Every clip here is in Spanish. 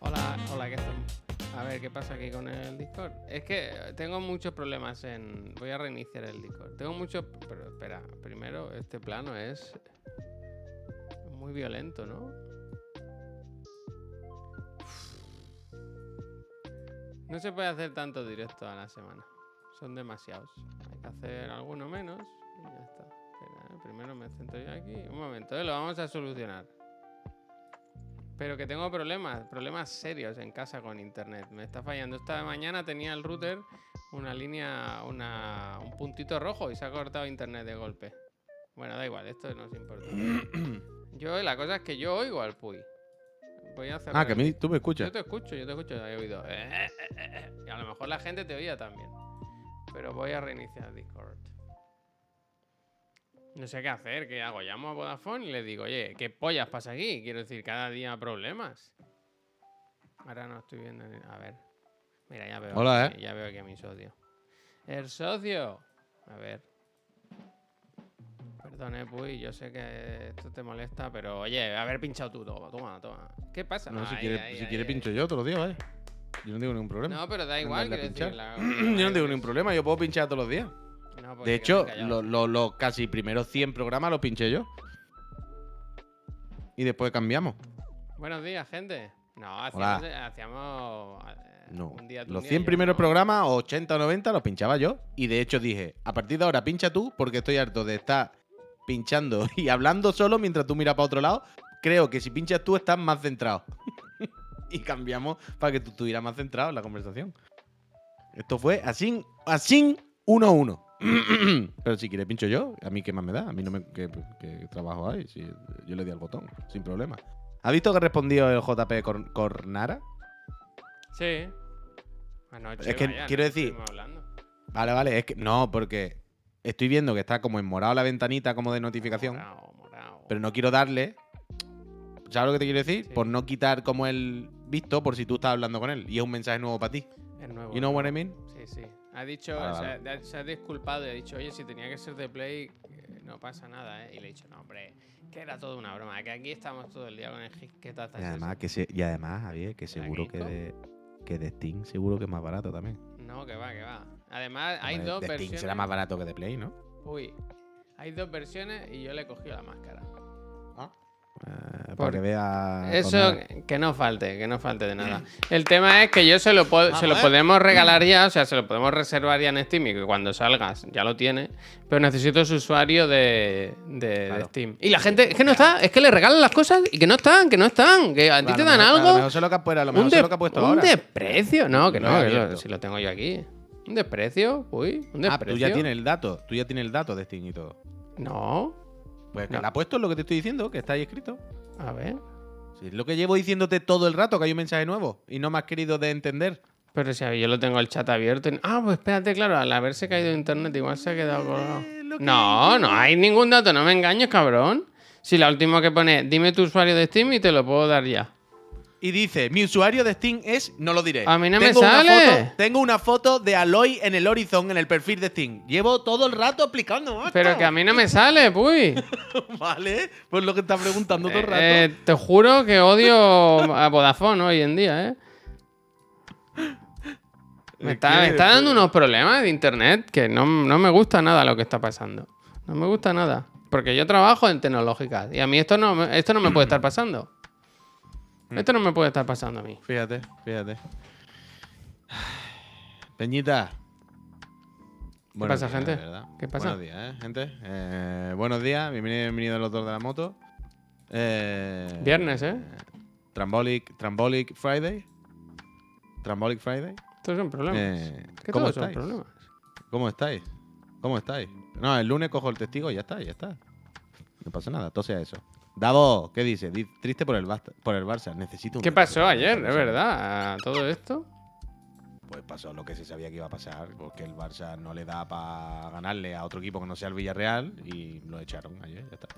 Hola, hola, ¿qué tal? A ver, ¿qué pasa aquí con el Discord? Es que tengo muchos problemas en... Voy a reiniciar el Discord. Tengo muchos... Pero espera, primero, este plano es... Muy violento, ¿no? No se puede hacer tanto directo a la semana. Son demasiados. Hay que hacer alguno menos y ya está. Espera. Primero me centro yo aquí. Un momento, ¿eh? lo vamos a solucionar. Pero que tengo problemas, problemas serios en casa con internet. Me está fallando. Esta mañana tenía el router una línea, una, un puntito rojo y se ha cortado internet de golpe. Bueno, da igual, esto no es importante. yo, la cosa es que yo oigo al Puy. Voy a hacer. Ah, que a mí tú me escuchas. Yo te escucho, yo te escucho, he oído. eh, eh, Y a lo mejor la gente te oía también. Pero voy a reiniciar Discord. No sé qué hacer, ¿qué hago? Llamo a Vodafone y le digo, oye, ¿qué pollas pasa aquí? Quiero decir, cada día problemas. Ahora no estoy viendo. ni- A ver. Mira, ya veo. Hola, aquí- Ya veo a mi socio. ¡El socio! A ver. Perdón, eh, Puy, yo sé que esto te molesta, pero oye, haber pinchado tú, toma, toma, toma. ¿Qué pasa? No, si ahí, quiere, ahí, si ahí, quiere ahí. pincho yo todos los días, ¿vale? Yo no tengo ningún problema. No, pero da igual, a quiero decir. pinchar. la- yo no tengo ningún problema, yo puedo pinchar todos los días. No, porque De hecho, los lo, los casi primeros 100 programas los pinché yo. Y después cambiamos. Buenos días, gente. No, hacíamos, hacíamos eh, No. un día Los un día 100 yo, primeros ¿no? programas, 80 o 90, los pinchaba yo. Y de hecho dije, a partir de ahora pincha tú, porque estoy harto de estar pinchando y hablando solo mientras tú miras para otro lado. Creo que si pinchas tú estás más centrado. y cambiamos para que tú estuvieras más centrado en la conversación. Esto fue así, así, uno a uno. Pero si quieres pincho yo, a mí qué más me da. A mí no me... ¿Qué, qué trabajo hay? Si yo le di al botón, sin problema. ¿Has visto que respondió el JP Cor- Cornara? Sí. Anoche, Es que vaya, quiero no decir-. Vale, vale, es que no, porque estoy viendo que está como en morado la ventanita como de notificación, Morao, morao. pero no quiero darle. ¿Sabes lo que te quiero decir? Sí. Por no quitar como el visto por si tú estás hablando con él y es un mensaje nuevo para ti. Es nuevo. You know what I mean? Sí, sí. Ha dicho, se, ha- se ha disculpado y ha dicho, oye, si tenía que ser de Play, eh, no pasa nada, ¿eh? Y le he dicho, no, hombre, que era todo una broma, que aquí estamos todo el día con el hit, ¿qué tal Y además, que se, y además, Javier, que seguro que de, que de Steam seguro que es más barato también. No, que va, que va. Además, hay Hombre, dos de Steam versiones. será más barato que de Play, ¿no? Uy, hay dos versiones y yo le he cogido la máscara. Eh, Por- para que vea. Eso que no falte, que no falte de nada. El tema es que yo se lo, puedo, se lo podemos regalar ya, o sea, se lo podemos reservar ya en Steam y que cuando salgas ya lo tiene, pero necesito su usuario de, de-. Steam. Y la gente, es que no está, es que le regalan las cosas y que no están, que no están, que a ti te dan mejor- A lo algo. mejor lo que ha puesto, a lo mejor Un, sé de- lo que ha puesto un ahora. desprecio, no, que no, que lo- si lo tengo yo aquí. Un desprecio, uy, un desprecio. Ah, tú ya tienes el dato. Tú ya tienes el dato de Steam y todo. No, Pues que No. le ha puesto lo que te estoy diciendo, que está ahí escrito. a ver. Si es lo que llevo diciéndote todo el rato, que hay un mensaje nuevo y no me has querido de entender. Pero si yo lo tengo el chat abierto. y- Ah, pues espérate, claro, al haberse caído internet igual se ha quedado colgado. Eh, lo que- No, no hay ningún dato, no me engañes, cabrón. Si la última que pone, dime tu usuario de Steam y te lo puedo dar ya. Y dice, mi usuario de Steam es, no lo diré. A mí no me Tengo una sale. foto- tengo una foto de Aloy en el Horizon en el perfil de Steam. Llevo todo el rato explicando. Pero que a mí no me sale, puy. Vale, pues lo que está preguntando todo el rato. Eh, te juro que odio a Vodafone hoy en día, ¿eh? Me Es está, me está dando unos problemas de internet que no, no me gusta nada lo que está pasando. No me gusta nada. Porque yo trabajo en tecnológicas y a mí esto no, me- esto no me puede estar pasando. Esto no me puede estar pasando a mí. Fíjate, fíjate. Peñita. Buenos pasa, días, gente? ¿Qué pasa? Buenos días, ¿eh, gente. Eh, buenos días, bienvenido, bienvenido a los dos de la moto. Eh, Viernes, ¿eh? Trambolic, Trambolic Friday. Trambolic Friday. Estos son problemas. Eh, que ¿Cómo todos son estáis? problemas. ¿Cómo estáis? ¿Cómo estáis? No, el lunes cojo el testigo y ya está, ya está. No pasa nada, tose a eso. Davo, ¿qué dice? Di- Triste por el, Basta- por el Barça. Necesito un ¿Qué pasó ayer? Es verdad. Todo esto. Pues pasó lo que se sabía que iba a pasar, porque el Barça no le da para ganarle a otro equipo que no sea el Villarreal y lo echaron ayer, ya está.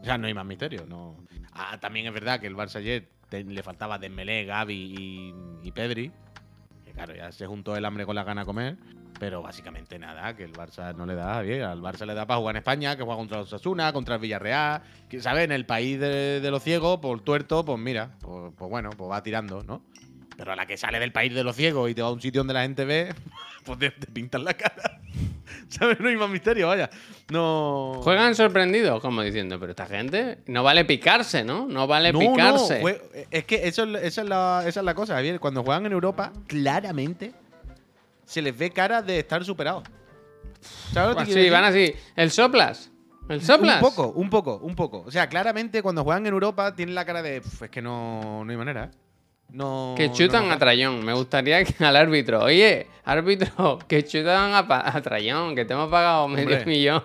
O sea, no hay más misterio, no. Ah, también es verdad que el Barça ayer te- le faltaba Dembélé, Gavi y, y Pedri. Que claro, ya se juntó el hambre con la gana a comer. Pero básicamente nada, que el Barça no le da bien. Al Barça le da para jugar en España, que juega contra los Osasuna, contra el Villarreal. Que, ¿sabes? En el país de, de los ciegos, por tuerto, pues mira, pues, pues bueno, pues va tirando, ¿no? Pero a la que sale del país de los ciegos y te va a un sitio donde la gente ve, pues te, te pintan la cara. ¿Sabes? No hay más misterio, vaya. No. Juegan sorprendidos, como diciendo, pero esta gente no vale picarse, ¿no? No vale No, picarse. no, es que eso, es- esa, es la, esa es la cosa, Javier. Cuando juegan en Europa, claramente se les ve cara de estar superados. ¿Sabes lo que decir? van así. El soplas. El soplas. Un poco, un poco, un poco. O sea, claramente cuando juegan en Europa tienen la cara de. "Pf, es que no, no hay manera, ¿eh? No. Que chutan no, a Trayón. Me gustaría que al árbitro. Oye, árbitro, que chutan a, pa- a Trayón, que te hemos pagado medio millón.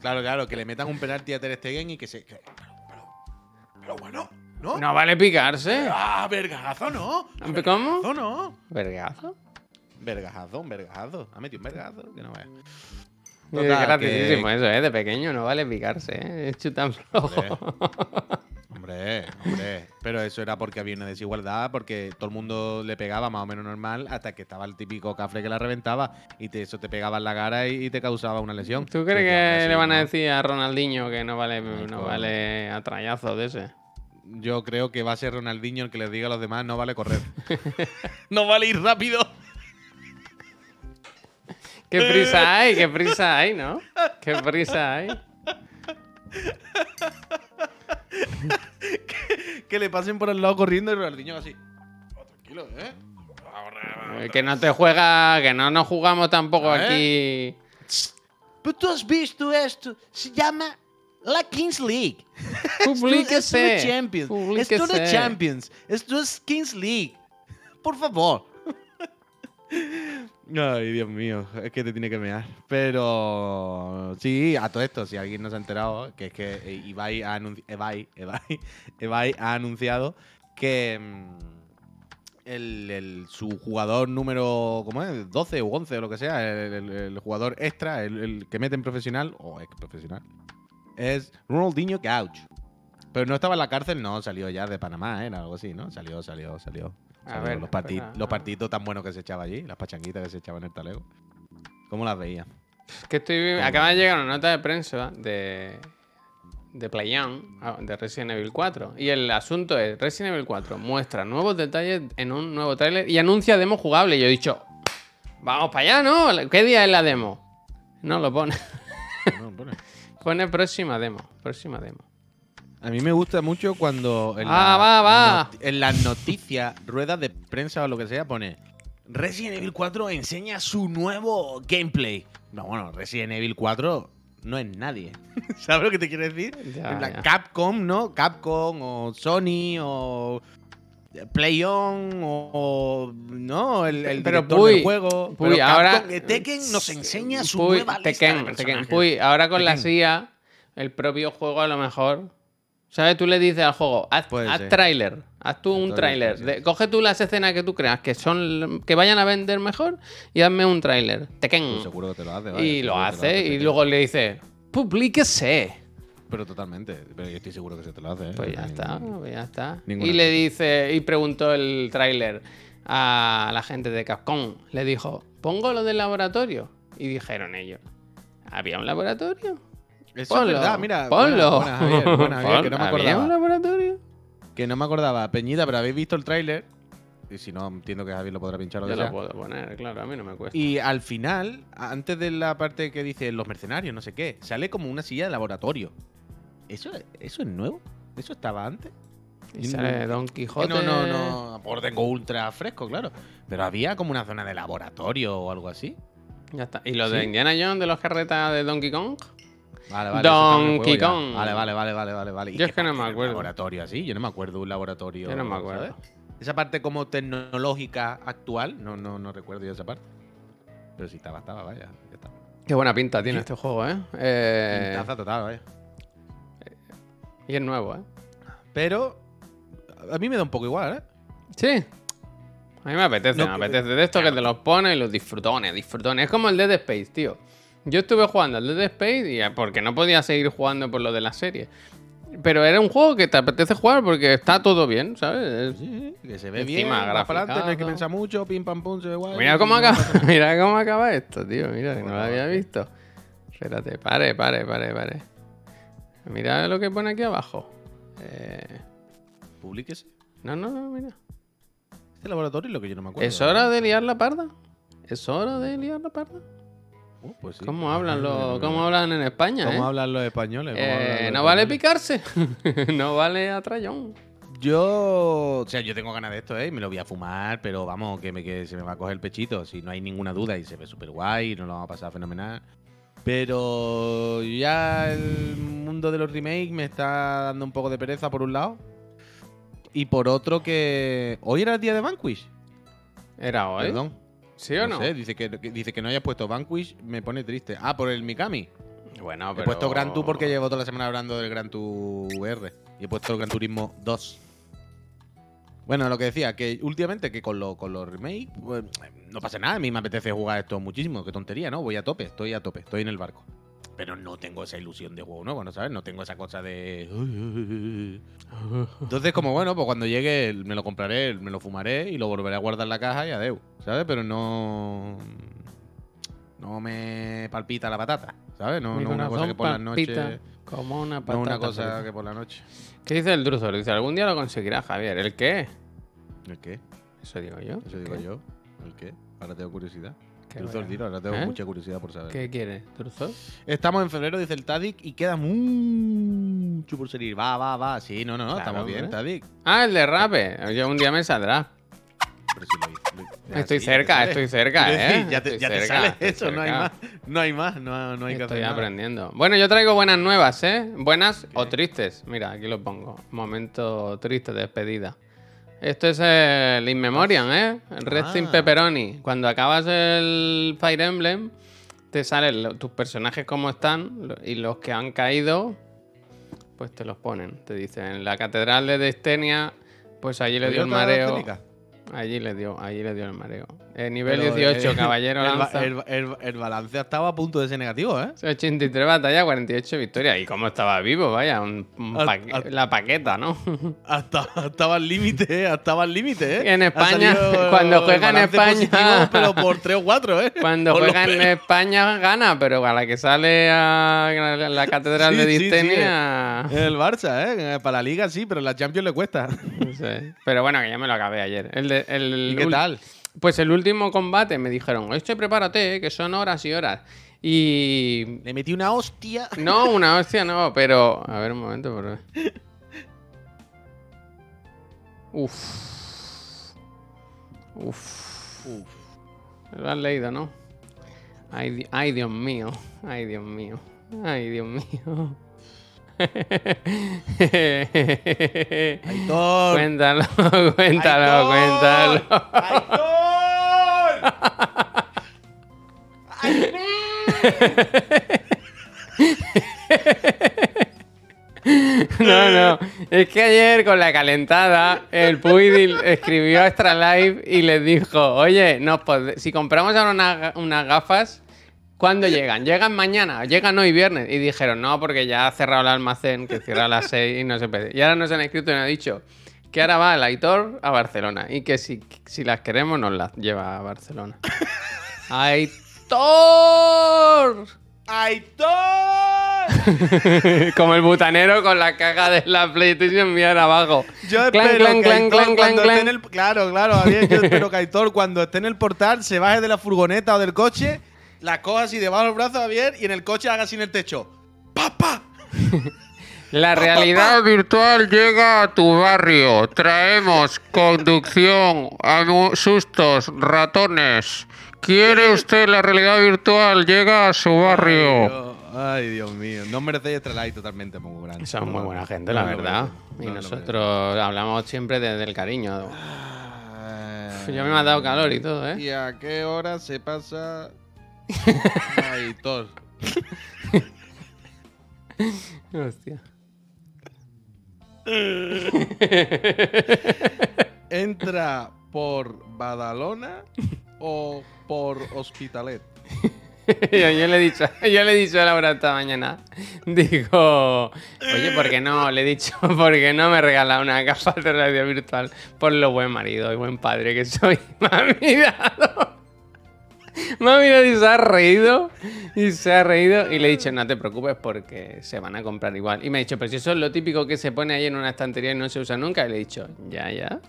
Claro, claro, que le metan un penalti a Ter Stegen y que se. que- pero, pero, pero bueno, ¿no? no vale picarse. ¡Ah, vergazo, no! ¿Cómo? ¡Vergazo, no! Vergazo. Vergazo, un vergazo. Ha metido un vergazo, que no vaya. Es Total, graciosísimo que- eso, ¿eh? De pequeño no vale picarse, ¿eh? Es chutan flojo. Hombre, hombre. Pero eso era porque había una desigualdad, porque todo el mundo le pegaba más o menos normal hasta que estaba el típico cafre que la reventaba y te- eso te pegaba en la cara y, y te causaba una lesión. ¿Tú crees que le van a decir a Ronaldinho que no vale, Ay, no vale a trayazo de ese? Yo creo que va a ser Ronaldinho el que les diga a los demás no vale correr. no vale ir rápido. ¿Qué prisa hay? ¿Qué prisa hay, no? ¿Qué prisa hay? Que le pasen por el lado corriendo y Ronaldinho así. Oh, tranquilo, ¿eh? Eh, Que no te juega, que no nos jugamos tampoco aquí. Pero tú has visto esto. Se llama la Kings League. Publíquese. Esto no es Champions. Esto no es. Champions. Esto es Kings League. Por favor. Ay, Dios mío, es que te tiene que mear. Pero sí, a todo esto, si alguien no se ha enterado, que es que eh, Ibai ha, anunciado que mm, el, su jugador número, ¿cómo es? 12 o 11 o lo que sea, el, jugador extra, el, que mete en profesional o ex profesional, es Ronaldinho Gauch. Pero no estaba en la cárcel, no, salió ya de Panamá, era algo así, ¿no? Salió, salió, salió. A Salió ver, los, parti- espera. los partiditos tan buenos que se echaba allí, las pachanguitas que se echaban en el talego. ¿Cómo las veía? Que estoy, acaba de llegar una nota de prensa de, de PlayOn, ah, de Resident Evil 4. Y el asunto es, Resident Evil 4 muestra nuevos detalles en un nuevo tráiler y anuncia demo jugable. Y yo he dicho, vamos para allá, ¿no? ¿Qué día es la demo? No lo pone. No, pone. Pone próxima demo, próxima demo. A mí me gusta mucho cuando en, Ah, va, va. en las noticias, ruedas de prensa o lo que sea, pone Resident Evil 4 enseña su nuevo gameplay. No, bueno, Resident Evil 4 no es nadie. ¿Sabes lo que te quiero decir? Ya, En plan, ya. Capcom, ¿no? Capcom o Sony o PlayOn o, o- no, el, el Pero, director Puy, del juego. Puy, Pero ahora- Capcom, eh, Tekken nos enseña su Puy, nueva lista Tekken, de Tekken. Puy, ahora con la. CIA, el propio juego a lo mejor. ¿Sabes? Tú le dices al juego, haz, haz tráiler, haz tú un Tráiler, Coge tú las escenas que tú creas que son que vayan a vender mejor y hazme un tráiler. Tekken. Pues seguro que te lo hace. vaya, y lo hace y luego le dice, publíquese. Pero totalmente. Pero yo estoy seguro que se te lo hace. ¿eh? Pues ya No hay está, ningún- pues ya está. ninguna Y le dice, y preguntó el tráiler a la gente de Capcom. Le dijo, ¿pongo lo del laboratorio? Y dijeron ellos, ¿había un laboratorio? Eso Ponlo, es verdad, mira. Ponlo. Buena, buena, Javier, buena, Javier, que no me Pon- ¿Había un acordaba. laboratorio? Que no me acordaba. Peñita, pero habéis visto el tráiler. Y si no, entiendo que Javier lo podrá pinchar o Yo lo puedo poner, claro, a mí no me cuesta. Y al final, antes de la parte que dice los mercenarios, no sé qué, sale como una silla de laboratorio. ¿Eso, eso es nuevo? ¿Eso estaba antes? Y sale Don Que Quijote. No, no, no. Por tengo ultra fresco, claro. Pero había como una zona de laboratorio o algo así. Ya está. ¿Y lo de. Indiana Jones de los carretas de Donkey Kong? Vale, vale. Donkey. Kong. Vale, vale, vale, vale, vale, vale. ¿Y Yo es que no me acuerdo. laboratorio así? Yo no me acuerdo de un laboratorio. Yo no me acuerdo. ¿sabes? Esa parte como tecnológica actual, no, no, no recuerdo yo esa parte. Pero sí estaba, estaba, vaya. Ya está. Qué buena pinta tiene Sí. este juego, ¿eh? Eh, Pintaza total, vaya. y es nuevo, ¿eh? Pero a mí me da un poco igual, ¿eh? Sí. A mí me apetece, No, me apetece. De esto que te los pones y los disfrutones, disfrutones. Es como el Dead Space, tío. Yo estuve jugando al Dead Space y porque no podía seguir jugando por lo de la serie. Pero era un juego que te apetece jugar porque está todo bien, ¿sabes? Es- Sí, que se ve Encima bien, va para adelante, no hay que pensar mucho, pim pam pum, se ve guay. Mira cómo acaba, mira cómo acaba esto, tío. Mira, que no lo había visto. Espérate, pare, pare, pare, pare. Mira lo que pone aquí abajo. Eh, Publíquese. no, no, no, mira. Este laboratorio es lo que yo no me acuerdo. ¿Es hora de liar la parda? ¿Es hora de liar la parda? Uh, pues sí. ¿Cómo hablan los, cómo hablan en España, ¿Cómo eh? hablan los españoles? ¿Cómo Eh, hablan los no vale picarse. no vale atrayón. Yo, o sea, yo tengo ganas de esto, ¿eh? Me lo voy a fumar, pero vamos, que, me, que se me va a coger el pechito, si no hay ninguna duda y se ve súper guay, nos lo vamos a pasar fenomenal. Pero ya el mundo de los remakes me está dando un poco de pereza por un lado. Y por otro que... ¿Hoy era el día de Vanquish? ¿Era hoy? Perdón. ¿Sí o no? sé, dice que, que- dice que no hayas puesto Vanquish, me pone triste. Ah, por el Mikami. Bueno, He pero... puesto Gran Tour porque llevo toda la semana hablando del Gran Tour VR. Y he puesto el Gran Turismo 2. Bueno, lo que decía, que últimamente que con, lo- con los remakes pues, no pasa nada. A mí me apetece jugar esto muchísimo. Qué tontería, ¿no? Voy a tope, estoy a tope, estoy en el barco. Pero no tengo esa ilusión de juego nuevo, ¿no sabes? No tengo esa cosa de... Entonces, como bueno, pues cuando llegue me lo compraré, me lo fumaré y lo volveré a guardar en la caja y adeu, ¿sabes? Pero no... No me palpita la patata, ¿sabes? No, no una cosa que por la noche... Como una patata. No una cosa que por la noche. ¿Qué dice el Druzor? Dice, algún día lo conseguirá, Javier. ¿El qué? ¿El qué? Eso digo yo. Eso ¿El digo qué? yo. ¿El qué? Ahora tengo curiosidad. Qué tengo ¿Eh? mucha curiosidad por saber. ¿Qué quiere? Estamos en febrero, dice el Tadic, y queda mucho por salir. Va, va, va. Sí, no, no, no. Claro, estamos bien. Tadic. Ah, el de Rape. Yo un día me saldrá. Pero lo lo- Estoy cerca, estoy cerca, ¿eh? decir, Ya te, Estoy ya te sale estoy eso, no hay más. No hay más, no, no hay que Estoy hacer nada. aprendiendo. Bueno, yo traigo buenas nuevas, ¿eh? Buenas o tristes. Mira, aquí lo pongo. Momento triste de despedida. Esto es el In Memoriam, ¿eh? El Red Team Ah. Pepperoni. Cuando acabas el Fire Emblem, te salen tus personajes como están y los que han caído, pues te los ponen. Te dicen, en la catedral de Destenia, pues allí le dio el ¿Toyota mareo. Allí le dio, allí le dio el mareo. Eh, nivel Pero, 18, eh, caballero el, lanza. el, el- el balance estaba a punto de ser negativo, ¿eh? 83 batallas, 48 victorias. ¿Y cómo estaba vivo? Vaya, un- un Al- paque- al- la paqueta, ¿no? Hasta, estaba al límite, ¿eh? Hasta al límite, ¿eh? En España, salido cuando el juega en España- positivo, pero por 3 o 4, ¿eh? Cuando Por juega en. España gana, pero a la que sale a la, la catedral Sí, de sí, sí, Distenia... En el Barça, ¿eh? Para la Liga sí, pero la Champions le cuesta. no sé. Pero bueno, que ya me lo acabé ayer. El de- el ¿Y qué tal? Pues el último combate me dijeron, este prepárate, que son horas y horas. Y... Le metí una hostia. No, una hostia no, pero... A ver un momento, por ver. Uf. Uf. Uf. Lo has leído, ¿no? Ay, di- ay, Dios mío. Ay, Dios mío. Ay, Dios mío. Aitor. cuéntalo, cuéntalo, Aitor. cuéntalo. ¡Aitor! No, no. Es que ayer con la calentada, el Puy escribió a Extra Live y les dijo: Oye, nos si compramos ahora una- unas gafas, ¿cuándo llegan? ¿Llegan mañana? ¿Llegan hoy viernes? Y dijeron: No, porque ya ha cerrado el almacén, que cierra a las 6 y no se puede. Y ahora nos han escrito y nos han dicho que ahora va el Aitor a Barcelona y que si, si las queremos nos las lleva a Barcelona. ¡Aitor! ¡Aitor! Como el butanero con la caja de la PlayStation bien abajo. Yo Clan, espero clan, que clan, Aitor, clan, cuando clan, esté en el... Claro, claro, yo espero que Aitor cuando esté en el portal se baje de la furgoneta o del coche, la coja así debajo del brazo, Javier, y en el coche haga así en el techo. ¡Papá! La realidad virtual llega a tu barrio. Traemos conducción, sustos, ratones. ¿Quiere usted la realidad virtual? Llega a su barrio. Ay, Dios mío. No merecéis Extra Light totalmente muy grande. Son muy buena gente, la verdad. Y nosotros hablamos siempre desde el cariño. merece. Yo me he dado calor y todo, ¿eh? ¿Y a qué hora se pasa Aitor? Hostia. ¿Entra por Badalona o por Hospitalet? yo, yo le he dicho, yo le he dicho a Laura esta mañana. Digo, oye, ¿por qué no? Le he dicho, ¿por qué no me regala una gafa de radio virtual? Por lo buen marido y buen padre que soy. Me ha mirado. Me ha mirado y se ha reído. Y se ha reído. Y le he dicho, no te preocupes porque se van a comprar igual. Y me ha dicho, pero si eso es lo típico que se pone ahí en una estantería y no se usa nunca. Y le he dicho, ya, ya.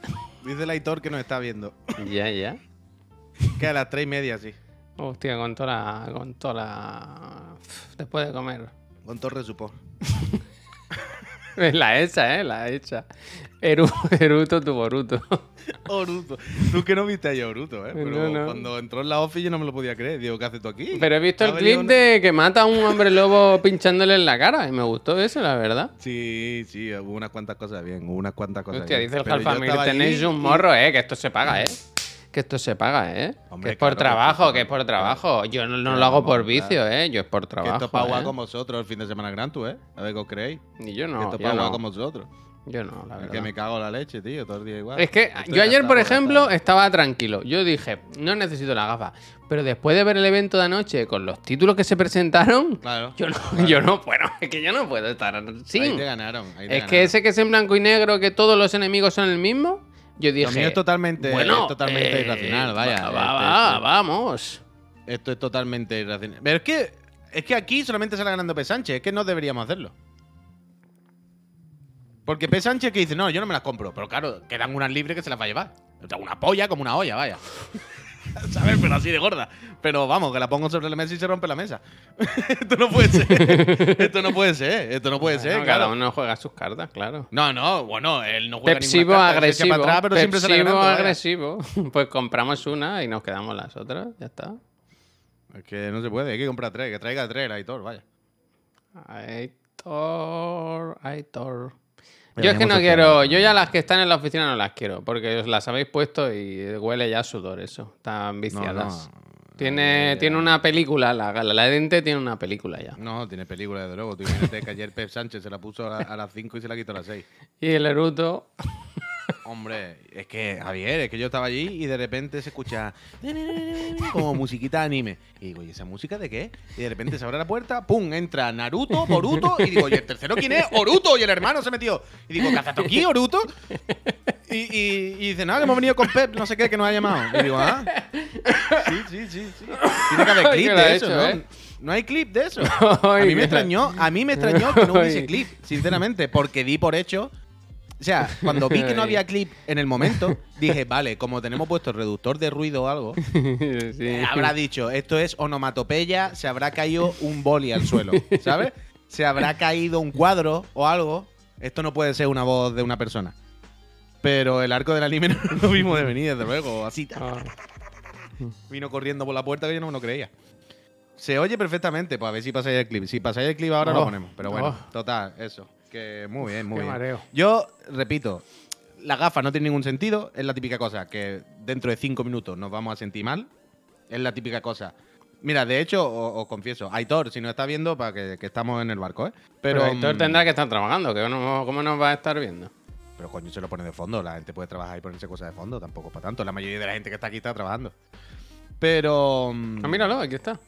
Dice el Aitor que nos está viendo. Ya, ya. Que a las tres y media, sí. Hostia, con toda la. Con toda la. Después de comer. Con torre supo. La hecha, ¿eh? La hecha. Eru, Eruto tu Boruto. Oruto. Tú que no viste ahí a Oruto, ¿eh? Pero No, no. cuando entró en la office yo no me lo podía creer. Digo, ¿qué haces tú aquí? Pero he visto el clip una- de que mata a un hombre lobo pinchándole en la cara. Y me gustó eso, la verdad. Sí, sí, hubo unas cuantas cosas bien, hubo unas cuantas cosas Hostia, bien. dice el allí tenéis un morro, eh, que esto se paga, eh. Que esto se paga, eh. Hombre, que es por claro que trabajo, que es por trabajo. Yo no, lo hago por vicio, eh. Yo es por Que trabajo. esto es para jugar eh. con vosotros el fin de semana gran, tú, ¿eh? A ver qué os creéis. Y yo que no, esto es yo para jugar no. con vosotros. Yo no, la Es verdad. que me cago la leche, tío, todo el día igual. Es que Estoy yo ayer, por ejemplo, estaba tranquilo. Yo dije, no necesito la gafa. Pero después de ver el evento de anoche con los títulos que se presentaron, Claro. yo no, claro. yo no puedo, es que yo no puedo estar Ahí sin. te ganaron. ahí te Es que ese que es en blanco y negro, que todos los enemigos son el mismo, yo dije. Lo mío es totalmente, bueno, es totalmente eh, irracional, vaya. va, va, Este- va, este- vamos. Esto es totalmente irracional. Pero es que, es que aquí solamente sale ganando P. Sánchez. Es que no deberíamos hacerlo. Porque P. Sánchez que dice, no, yo no me las compro. Pero claro, quedan unas libres que se las va a llevar. O sea, una polla como una olla, vaya. ¿Sabes? Pero así de gorda. Pero vamos, que la pongo sobre la mesa y se rompe la mesa. Esto no puede ser. Esto no puede ser. Esto no puede ser. Claro. Cada uno juega sus cartas, claro. No, no, bueno, él no juega Pepsivo ninguna carta, se agresivo. para atrás, pero siempre Pepsivo vaya. agresivo. Pues compramos una y nos quedamos las otras. Ya está. Es que no se puede, hay que comprar tres, que traiga tres el Aitor, vaya. Aitor, Aitor. Yo es que no quiero, yo ya las que están en la oficina no las quiero, porque os las habéis puesto y huele ya a sudor eso. Están viciadas. Tiene, Ya. tiene una película, la, la, la dente tiene una película ya. No, tiene película, desde luego. Tú imagínate que ayer Pep Sánchez se la puso a, a las 5 y se la quitó a las 6. Y el eruto, Hombre, es que, Javier, es que yo estaba allí y de repente se escucha como musiquita de anime. Y digo, ¿y esa música de qué? Y de repente se abre la puerta, ¡pum! Entra Naruto, Boruto, y digo, ¿y el tercero quién es? ¡Oruto! Y el hermano se metió. Y digo, ¿qué haces tú aquí, Oruto? Y, y, y dice, no, que hemos venido con Pep, no sé qué, que nos ha llamado. Y digo, ah. Sí, sí, sí, sí. Tiene que haber clip de eso, ¿no? ¿eh? No hay clip de eso. A mí me extrañó, a mí me extrañó que no hubiese clip, sinceramente, porque di por hecho. O sea, cuando vi que no había clip en el momento, dije, vale, como tenemos puesto reductor de ruido o algo, Sí. eh, habrá dicho, esto es onomatopeya, se habrá caído un boli al suelo, ¿sabes? Se habrá caído un cuadro o algo. Esto no puede ser una voz de una persona. Pero el arco del anime no lo vimos de venir, desde luego, así. Ah. Vino corriendo por la puerta que yo no me lo creía. Se oye perfectamente, pues a ver si pasáis el clip. Si pasáis el clip ahora lo Oh, ponemos. Pero bueno, oh. total, eso. Que muy bien, muy Qué bien. mareo. Yo repito, la gafa no tiene ningún sentido. Es la típica cosa que dentro de cinco minutos nos vamos a sentir mal. Es la típica cosa. Mira, de hecho, os confieso, Aitor, si nos está viendo, para que, que estamos en el barco, ¿eh? Pero, Pero, Héctor mm, tendrá que estar trabajando, que no- ¿cómo nos va a estar viendo? pero coño, se lo pone de fondo. La gente puede trabajar y ponerse cosas de fondo, tampoco para tanto. La mayoría de la gente que está aquí está trabajando. Pero. mm, Ah, míralo, aquí está.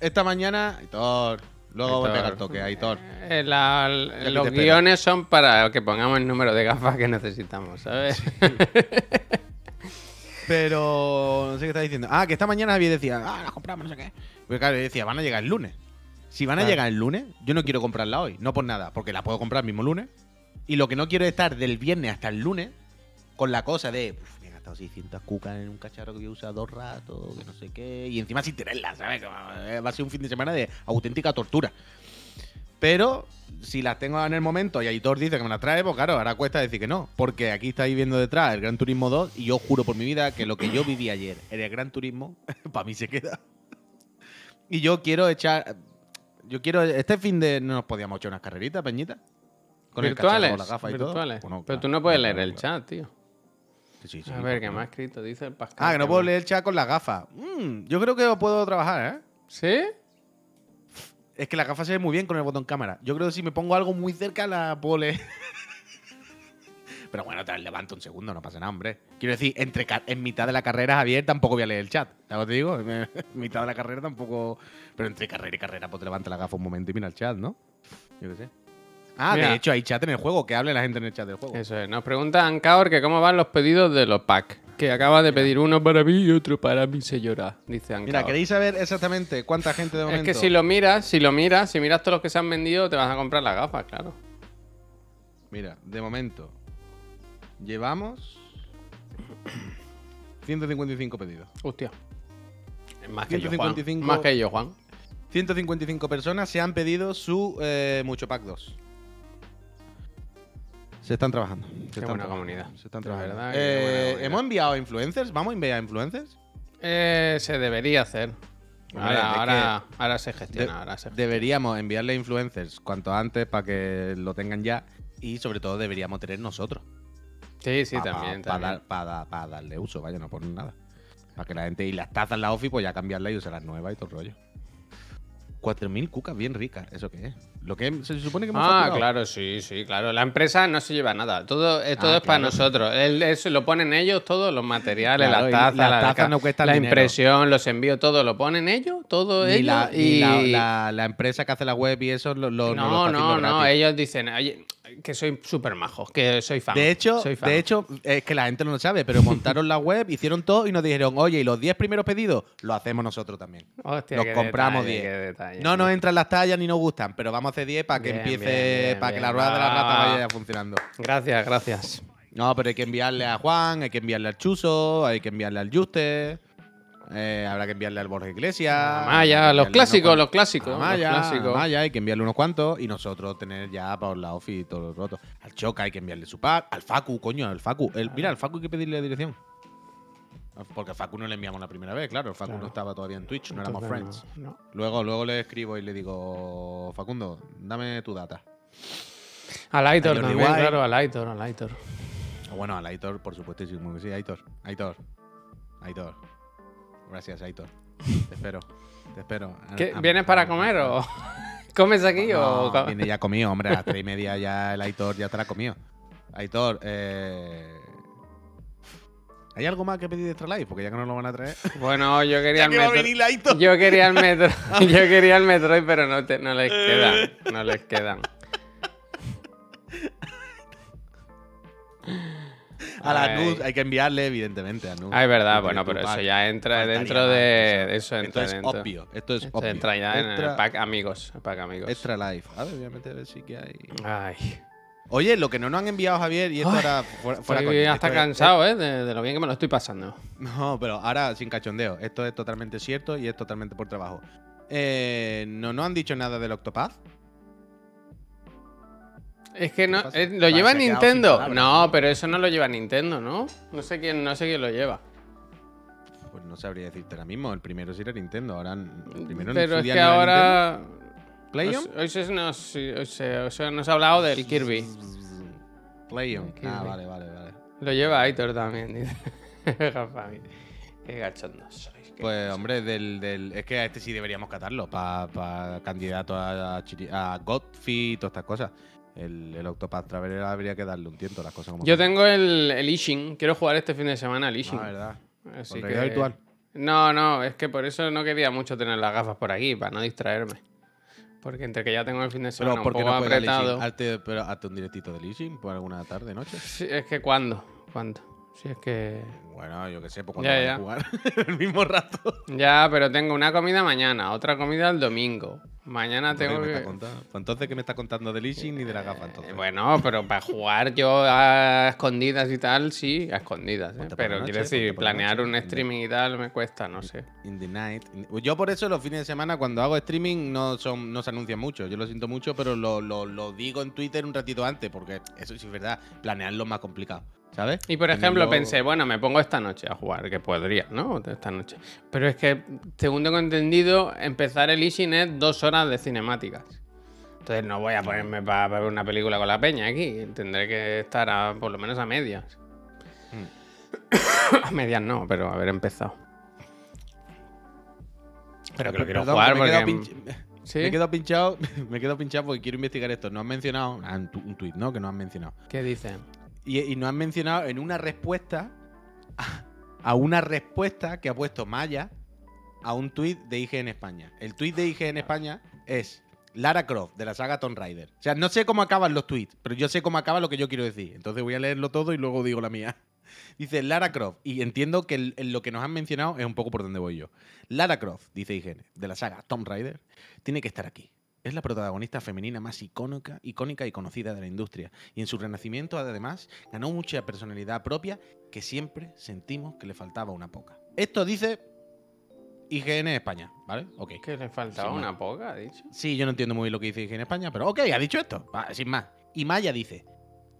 Esta mañana, Aitor. Luego voy a Aitor. pegar toque, Aitor. Eh, la- los guiones son para que pongamos el número de gafas que necesitamos, ¿sabes? Pero no sé qué está diciendo. Ah, que esta mañana Javier decía, ah, las compramos, no sé qué. Porque claro, yo decía, van a llegar el lunes. Si van a Claro. llegar el lunes, yo no quiero comprarla hoy. No por nada, porque la puedo comprar el mismo lunes. Y lo que no quiero es estar del viernes hasta el lunes con la cosa de, "Uf, me he gastado 600 cucas en un cacharro que voy a usar dos ratos, que no sé qué. Y encima sin tenerla, ¿sabes? Que va a ser un fin de semana de auténtica tortura. Pero si las tengo en el momento y Aitor dice que me las trae, pues claro, ahora cuesta decir que no. Porque aquí estáis viendo detrás el Gran Turismo 2 y yo juro por mi vida que lo que yo viví ayer en el Gran Turismo, para mí se queda. Y yo quiero echar... Yo quiero... Este fin de... ¿No nos podíamos echar unas carreritas, Peñita? Con el cacharro, virtuales. con la gafa y todo. Bueno, Pero tú no puedes claro, leer el claro. chat, tío. Sí, a ¿por ver, qué me ha escrito? Dice el Pascal. Ah, que no ¿qué puedo más? leer el chat con las gafas. Mm, yo creo que puedo trabajar, ¿eh? ¿Sí? Es que la gafa se ve muy bien con el botón cámara. Yo creo que si me pongo algo muy cerca la puedo leer. Pero bueno, te levanto un segundo, no pasa nada, hombre. Quiero decir, entre en mitad de la carrera, Javier, tampoco voy a leer el chat. ¿Sabes lo que te digo? En mitad de la carrera tampoco. Pero entre carrera y carrera, pues te levanta la gafa un momento y mira el chat, ¿no? Yo qué sé. Ah, Mira. de hecho, hay chat en el juego, que hable la gente en el chat del juego. Eso es. Nos pregunta Ancaor que cómo van los pedidos de los packs. Que acaba de pedir uno para mí y otro para mi señora, dice Ancaor. Mira, ¿queréis saber exactamente cuánta gente de Es momento? que si lo miras, si lo miras, si miras todos los que se han vendido, te vas a comprar las gafas, claro. Mira, de momento. Llevamos. 155 pedidos. Hostia. Es más que yo, Juan. 155. Más que yo, Juan. 155 personas se han pedido su eh, Mucho Pack 2. Se están trabajando. Se Qué están buena trabajando, comunidad. Se están trabajando. verdad Eh. ¿Hemos enviado influencers? ¿Vamos a enviar influencers? Eh, se debería hacer. Hombre, Ahora, ahora, ahora se De- gestiona, ahora se gestiona. deberíamos enviarle influencers cuanto antes para que lo tengan ya. Y sobre todo deberíamos tener nosotros. Sí, sí, Pa- también. pa también. dar- pa da- pa darle uso, vaya, no por nada. Para que la gente. Y las tazas, la OFI, pues ya cambiarlas y usar las nuevas y todo el rollo. 4.000 cucas bien ricas, ¿eso qué es? Lo que se supone que hemos Ah, facturado. claro, sí, sí, claro. La empresa no se lleva nada. Todo, eh, todo Ah, es para nosotros. El- eso lo ponen ellos, todos los materiales, Claro, la, no cuestan la dinero. impresión, los envíos, todo lo ponen ellos, todo ellos. la, y... la, la- la empresa que hace la web y eso lo, no, no, no. gratis. Ellos dicen, oye, que soy súper majo, que soy fan. De hecho, soy fan. de hecho, es que la gente no lo sabe, pero montaron la web, hicieron todo y nos dijeron, oye, y los 10 primeros pedidos lo hacemos nosotros también. Hostia, los compramos detalle, 10. qué detalle. No nos entran las tallas ni nos gustan, pero vamos a hacer 10 para que Bien, empiece, bien, bien, para que la rueda de la rata Ah. vaya funcionando. Gracias, gracias. No, pero hay que enviarle a Juan, hay que enviarle al Chuso, hay que enviarle al Juste, eh, habrá que enviarle al Borja Iglesias. A hay Maya, que los clásicos, los clásicos. A los Maya, clásicos. a Maya, hay que enviarle unos cuantos y nosotros tener ya para la ofi y todo el roto. Al Choca hay que enviarle su pack, al Facu, coño, al Facu. El- mira, al Facu hay que pedirle la dirección. Porque al Facu no le enviamos la primera vez, claro. El Facu Claro. no estaba todavía en Twitch, no éramos Entonces, friends. no, no. Luego, luego le escribo y le digo, Facundo, dame tu data. Al Aitor también, claro, al Aitor, al Aitor. Bueno, al Aitor, por supuestísimo que sí. Aitor, Aitor, Aitor. Gracias, Aitor. Te espero, te espero. ¿Qué, Ah, ¿Vienes para ah, comer ah. o comes aquí No, o viene ya comido, hombre. A las tres y media ya el Aitor ya estará comido. Aitor, eh... ¿Hay algo más que pedir de Extra Life? Porque ya que no lo van a traer. Bueno, yo quería el metro. Yo quería el metro. yo quería el Metroid, pero no, te- no les quedan. No les quedan. A la. NUS hay que enviarle, evidentemente, a NUS. Ah, es verdad, bueno, pero eso ya entra dentro de. eso. Entra Esto es dentro. obvio. Esto es Esto obvio. entra ya en el pack amigos. el pack amigos. Extra Life. A ver, voy a meter a ver si que hay. Ay. Oye, lo que no nos han enviado, Javier, y esto Ay, ahora fuera, fuera Estoy coña, hasta esto es- cansado, ¿eh? De, de lo bien que me lo estoy pasando. No, pero ahora sin cachondeo. Esto es totalmente cierto y es totalmente por trabajo. Eh, no nos han dicho nada del Octopath. Es que no, eh, lo Ah, lleva Nintendo. No, pero eso no lo lleva Nintendo, ¿no? No sé quién, no sé quién lo lleva. Pues no sabría decirte ahora mismo. El primero sí era Nintendo. Ahora el primero pero es que ahora. ¿Playon? Hoy, se nos, sí, hoy se- hoy se nos ha hablado del Kirby. Playon. Ah, vale, vale, vale. Lo lleva Aitor también. dice. Qué gachondos sois. qué Pues gachondos. hombre, del, del- es que a este sí deberíamos catarlo para candidato a, a, a Godfrey y todas estas cosas. El, el Octopath Traveler habría que darle un tiento, las cosas como Yo son. tengo el, el Ishin. Quiero jugar este fin de semana al Ishin. Ah, verdad. Así Con que- realidad virtual. No, no, es que por eso no quería mucho tener las gafas por aquí, para no distraerme. Porque entre que ya tengo el fin de semana Pero un ¿por qué poco no apretado. Hazte, pero hazte un directito de leasing por alguna tarde, noche. Sí, es que ¿cuándo? ¿Cuándo? Si es que... Bueno, yo qué sé, pues cuando Ya, vaya ya. a jugar el mismo rato. Ya, pero tengo una comida mañana, otra comida el domingo. Mañana Entonces, tengo ¿qué me que... contando? Pues entonces, ¿qué me está contando de leasing ni de la gafa? Eh, Entonces? bueno, pero para jugar yo a escondidas y tal, sí, a escondidas. ¿eh? Pero quiero decir, planear noche. un streaming y tal me cuesta, no sé. In the night. Yo por eso los fines de semana cuando hago streaming no son no se anuncian mucho. Yo lo siento mucho, pero lo, lo- lo digo en Twitter un ratito antes, porque eso sí es verdad. Planearlo es más complicado, ¿sabes? Y por ejemplo pensé, bueno, me pongo esta noche a jugar, que podría, ¿no? Esta noche. Pero es que, según tengo entendido, empezar el Ishin es dos horas de cinemáticas. Entonces no voy a ponerme para ver una película con la peña aquí. Tendré que estar a- por lo menos a medias. Hmm. a medias no, pero haber empezado. Pero que lo quiero Perdón, jugar porque... ¿Sí? Me he quedado pinchado, me he quedado pinchado porque quiero investigar esto. No han mencionado, ah, un tuit, ¿no? Que no han mencionado. ¿Qué dicen? Y, y nos han mencionado en una respuesta a, a una respuesta que ha puesto Maya a un tuit de IG en España. El tuit de IG en España es Lara Croft, de la saga Tomb Raider. O sea, no sé cómo acaban los tweets, pero yo sé cómo acaba lo que yo quiero decir. Entonces voy a leerlo todo y luego digo la mía. Dice Lara Croft, y entiendo que el- el- lo que nos han mencionado es un poco por donde voy yo. Lara Croft, dice IGN, de la saga Tomb Raider, tiene que estar aquí. Es la protagonista femenina más icónica, icónica y conocida de la industria. Y en su renacimiento, además, ganó mucha personalidad propia que siempre sentimos que le faltaba una poca. Esto dice IGN España, ¿vale? Ok. Que le faltaba Sin una más. poca, ha dicho. Sí, yo no entiendo muy bien lo que dice IGN España, pero ok, ha dicho esto. Va, sin más. Y Maya dice,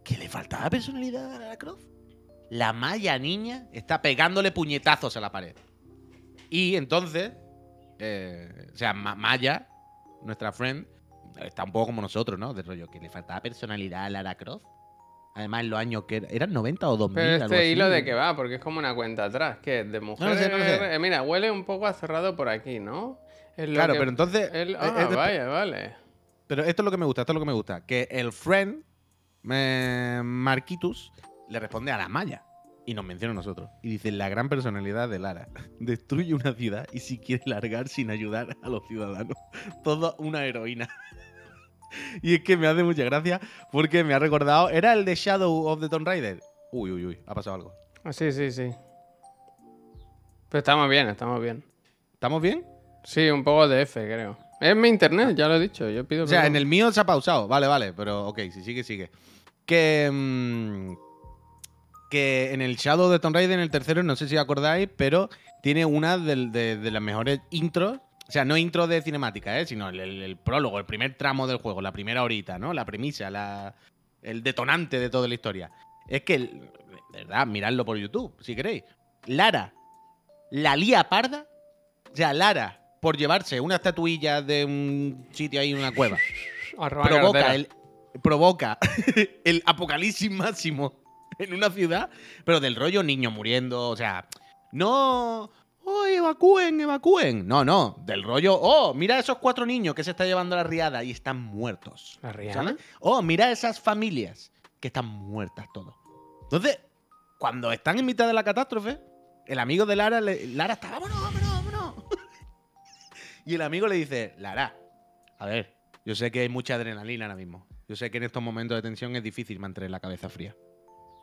¿que le faltaba personalidad a Lara Croft? La Maya niña está pegándole puñetazos a la pared. Y entonces, eh, o sea, Ma- Maya, nuestra friend, está un poco como nosotros, ¿no? De rollo, que le faltaba personalidad a Lara Croft. Además, en los años que era- eran 90 o 2000. Pero algo este así. hilo de qué va, porque es como una cuenta atrás, que de mujeres. sé, no sé. eh, mira, huele un poco a cerrado por aquí, ¿no? Claro, que- pero entonces. el- eh, ah, eh, vaya, vale. Pero esto es lo que me gusta, esto es lo que me gusta. Que el friend, eh, Marquitus, le responde a la Maya. Y nos menciona a nosotros. Y dice, la gran personalidad de Lara. Destruye una ciudad y si quiere largar sin ayudar a los ciudadanos. Todo una heroína. y es que me hace mucha gracia porque me ha recordado... ¿Era el de Shadow of the Tomb Raider? Uy, uy, uy, ha pasado algo. Ah, sí, sí, sí. Pero estamos bien, estamos bien. ¿Estamos bien? Sí, un poco de F, creo. Es mi internet, ya lo he dicho. Yo pido O sea, perdón. en el mío se ha pausado. Vale, vale, pero ok, si sigue, sigue. Que. mm, que en el Shadow de Tomb Raider, en el tercero, no sé si acordáis, pero tiene una de, de las mejores intros. O sea, no intro de cinemática, ¿eh? sino el, el- el prólogo, el primer tramo del juego, la primera horita, ¿no? La premisa, la, el detonante de toda la historia. Es que, de verdad, miradlo por YouTube, si queréis. Lara, la lía parda. O sea, Lara, por llevarse una estatuilla de un sitio ahí, una cueva A robar provoca cartera. el, provoca el apocalipsis máximo en una ciudad, pero del rollo niño muriendo, o sea, no, oh, evacúen, evacúen, no, no, del rollo, oh, mira esos cuatro niños que se está llevando la riada y están muertos. ¿La Rihanna? ¿sabes? Oh, mira esas familias que están muertas todos. Entonces, cuando están en mitad de la catástrofe, el amigo de Lara, le- Lara está, vámonos, vámonos, vámonos. y el amigo le dice, Lara, a ver, yo sé que hay mucha adrenalina ahora mismo. Yo sé que en estos momentos de tensión es difícil mantener la cabeza fría.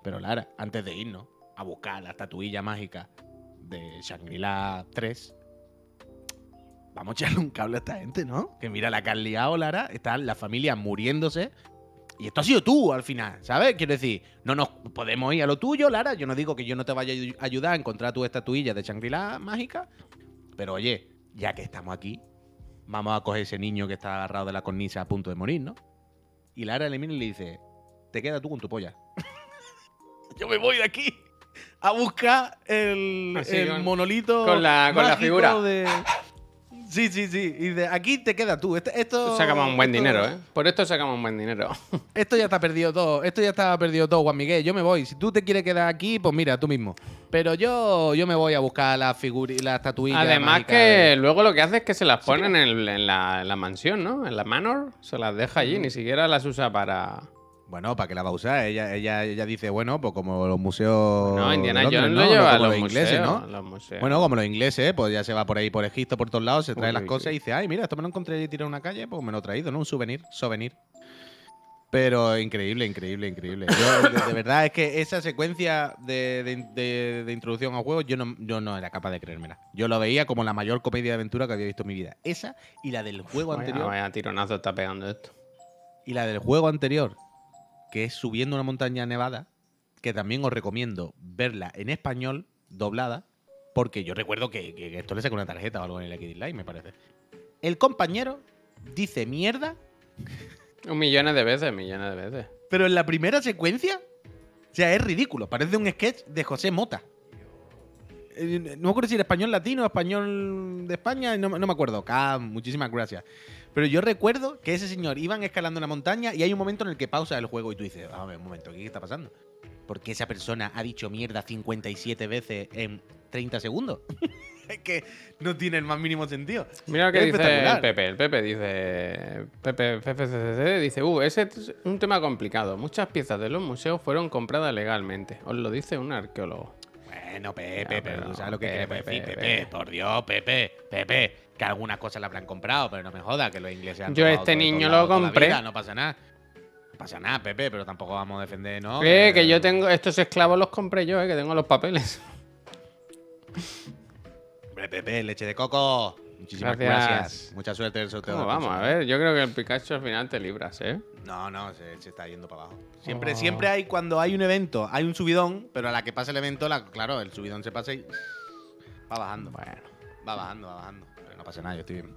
Pero Lara, antes de irnos a buscar la estatuilla mágica de Shangri-La 3, vamos a echarle un cable a esta gente, ¿no? Que mira la que has liado, Lara, está la familia muriéndose. Y esto ha sido tú al final, ¿sabes? Quiero decir, no nos podemos ir a lo tuyo, Lara. Yo no digo que yo no te vaya a ayu- ayudar a encontrar tu estatuilla de Shangri-La mágica. Pero oye, ya que estamos aquí, vamos a coger ese niño que está agarrado de la cornisa a punto de morir, ¿no? Y Lara le mira y le dice, te quedas tú con tu polla. Yo me voy de aquí a buscar el, Así el con- monolito con la- con la figura. de... Sí, sí, sí. Y de aquí te quedas tú. Esto, esto- Sacamos un buen esto- dinero, ¿eh? Por esto sacamos un buen dinero. Esto ya está perdido todo. Esto ya está perdido todo, Juan Miguel. Yo me voy. Si tú te quieres quedar aquí, pues mira, tú mismo. Pero yo, yo me voy a buscar la figura la estatuilla. Además que de- luego lo que hace es que se las pone en, el- en la, en la mansión, ¿no? En la manor, se las deja allí, ni siquiera las usa para... Bueno, ¿para qué la va a usar? Ella, ella, ella dice, bueno, pues como los museos. No, Indiana Londres, Jones ¿no? lo lleva a los, ingleses, museos, ¿no? los museos. Bueno, como los ingleses, pues ya se va por ahí por Egipto, por todos lados, se trae Uy, las uy, cosas uy. y dice, ay, mira, esto me lo encontré tirado en una calle, pues me lo he traído, ¿no? Un souvenir, souvenir. Pero increíble, increíble, increíble. Yo, de, de verdad, es que esa secuencia de, de- de- introducción al juego, yo no, yo no era capaz de creérmela. Yo lo veía como la mayor comedia de aventura que había visto en mi vida. Esa y la del juego vaya, anterior. vaya tironazo está pegando esto. Y la del juego anterior, que es subiendo una montaña nevada, que también os recomiendo verla en español, doblada, porque yo recuerdo que, que esto le saca una tarjeta o algo en el X Live, me parece. El compañero dice mierda, Un millones de veces, millones de veces. pero en la primera secuencia, o sea, es ridículo. Parece un sketch de José Mota. Eh, No me acuerdo si era español latino español de España, no, me- no me acuerdo. K, muchísimas gracias. Pero yo recuerdo que ese señor iban escalando una montaña y hay un momento en el que pausa el juego y tú dices, a ver, un momento, ¿qué está pasando? Porque esa persona ha dicho mierda 57 veces en 30 segundos. es que no tiene el más mínimo sentido. Mira lo que Es dice el. Pepe. El Pepe dice. Pepe FFCC dice: Uh, ese es un tema complicado. Muchas piezas de los museos fueron compradas legalmente. Os lo dice un arqueólogo. Bueno, Pepe, Ya, pero pero tú sabes lo que Pepe, decir, Pepe. Por Dios, Pepe, Pepe. Que algunas cosas la habrán comprado, pero no me joda, que los ingleses han Yo este niño lo compré. vida, no pasa nada. No pasa nada, Pepe, pero tampoco vamos a defender, ¿no? Eh, que yo tengo. Estos esclavos los compré yo, eh, que tengo los papeles. Hombre, Pepe, leche de coco. Muchísimas Gracias. gracias. Mucha suerte en el sorteo. ¿Cómo del vamos? A ver, yo creo que el Pikachu al final te libras, ¿eh? No, no, se, se está yendo para abajo. Siempre, Oh. siempre hay, cuando hay un evento, hay un subidón, pero a la que pasa el evento, la- claro, el subidón se pasa y va bajando. Bueno. Va bajando, va bajando. Pero no pasa nada, yo estoy bien.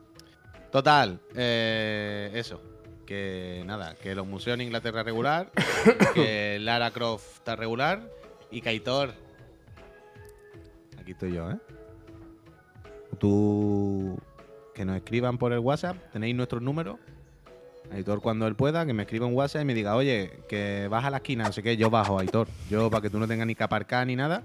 Total, eh, eso. Que nada, que los museos en Inglaterra regular, que Lara Croft está regular y Kaitor. Aquí estoy yo, ¿eh? Tú. Que nos escriban por el WhatsApp, tenéis nuestros números. Aitor, cuando él pueda, que me escriba un WhatsApp y me diga, oye, que vas a la esquina, no sé qué, yo bajo, Aitor. Yo, para que tú no tengas ni que aparcar ni nada,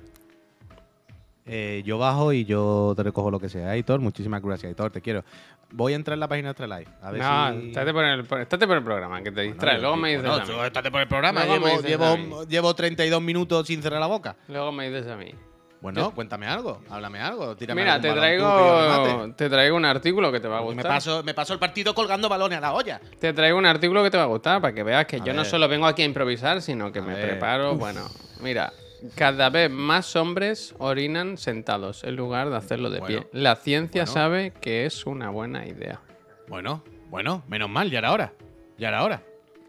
eh, yo bajo y yo te recojo lo que sea. Aitor, muchísimas gracias, Aitor, te quiero. Voy a entrar en la página de Live. A ver No, si... estate por, el, por- estate por el programa, que te distrae. Bueno, Luego me dices bueno, a mí. estate por el programa. Luego Llevo, llevo, llevo 32 minutos sin cerrar la boca. Luego me dices a mí. Bueno, cuéntame algo, háblame algo. Tírame Mira, te traigo, te traigo un artículo que te va a Me gustar. paso, me paso el partido colgando balones a la olla. Te traigo un artículo que te va a gustar para que veas que A yo no solo vengo aquí a improvisar, sino que A me ver. preparo. Bueno, mira, cada vez más hombres orinan sentados en lugar de hacerlo de Bueno, pie. La ciencia bueno. sabe que es una buena idea. Bueno, bueno, menos mal, ya era hora. Ya era hora.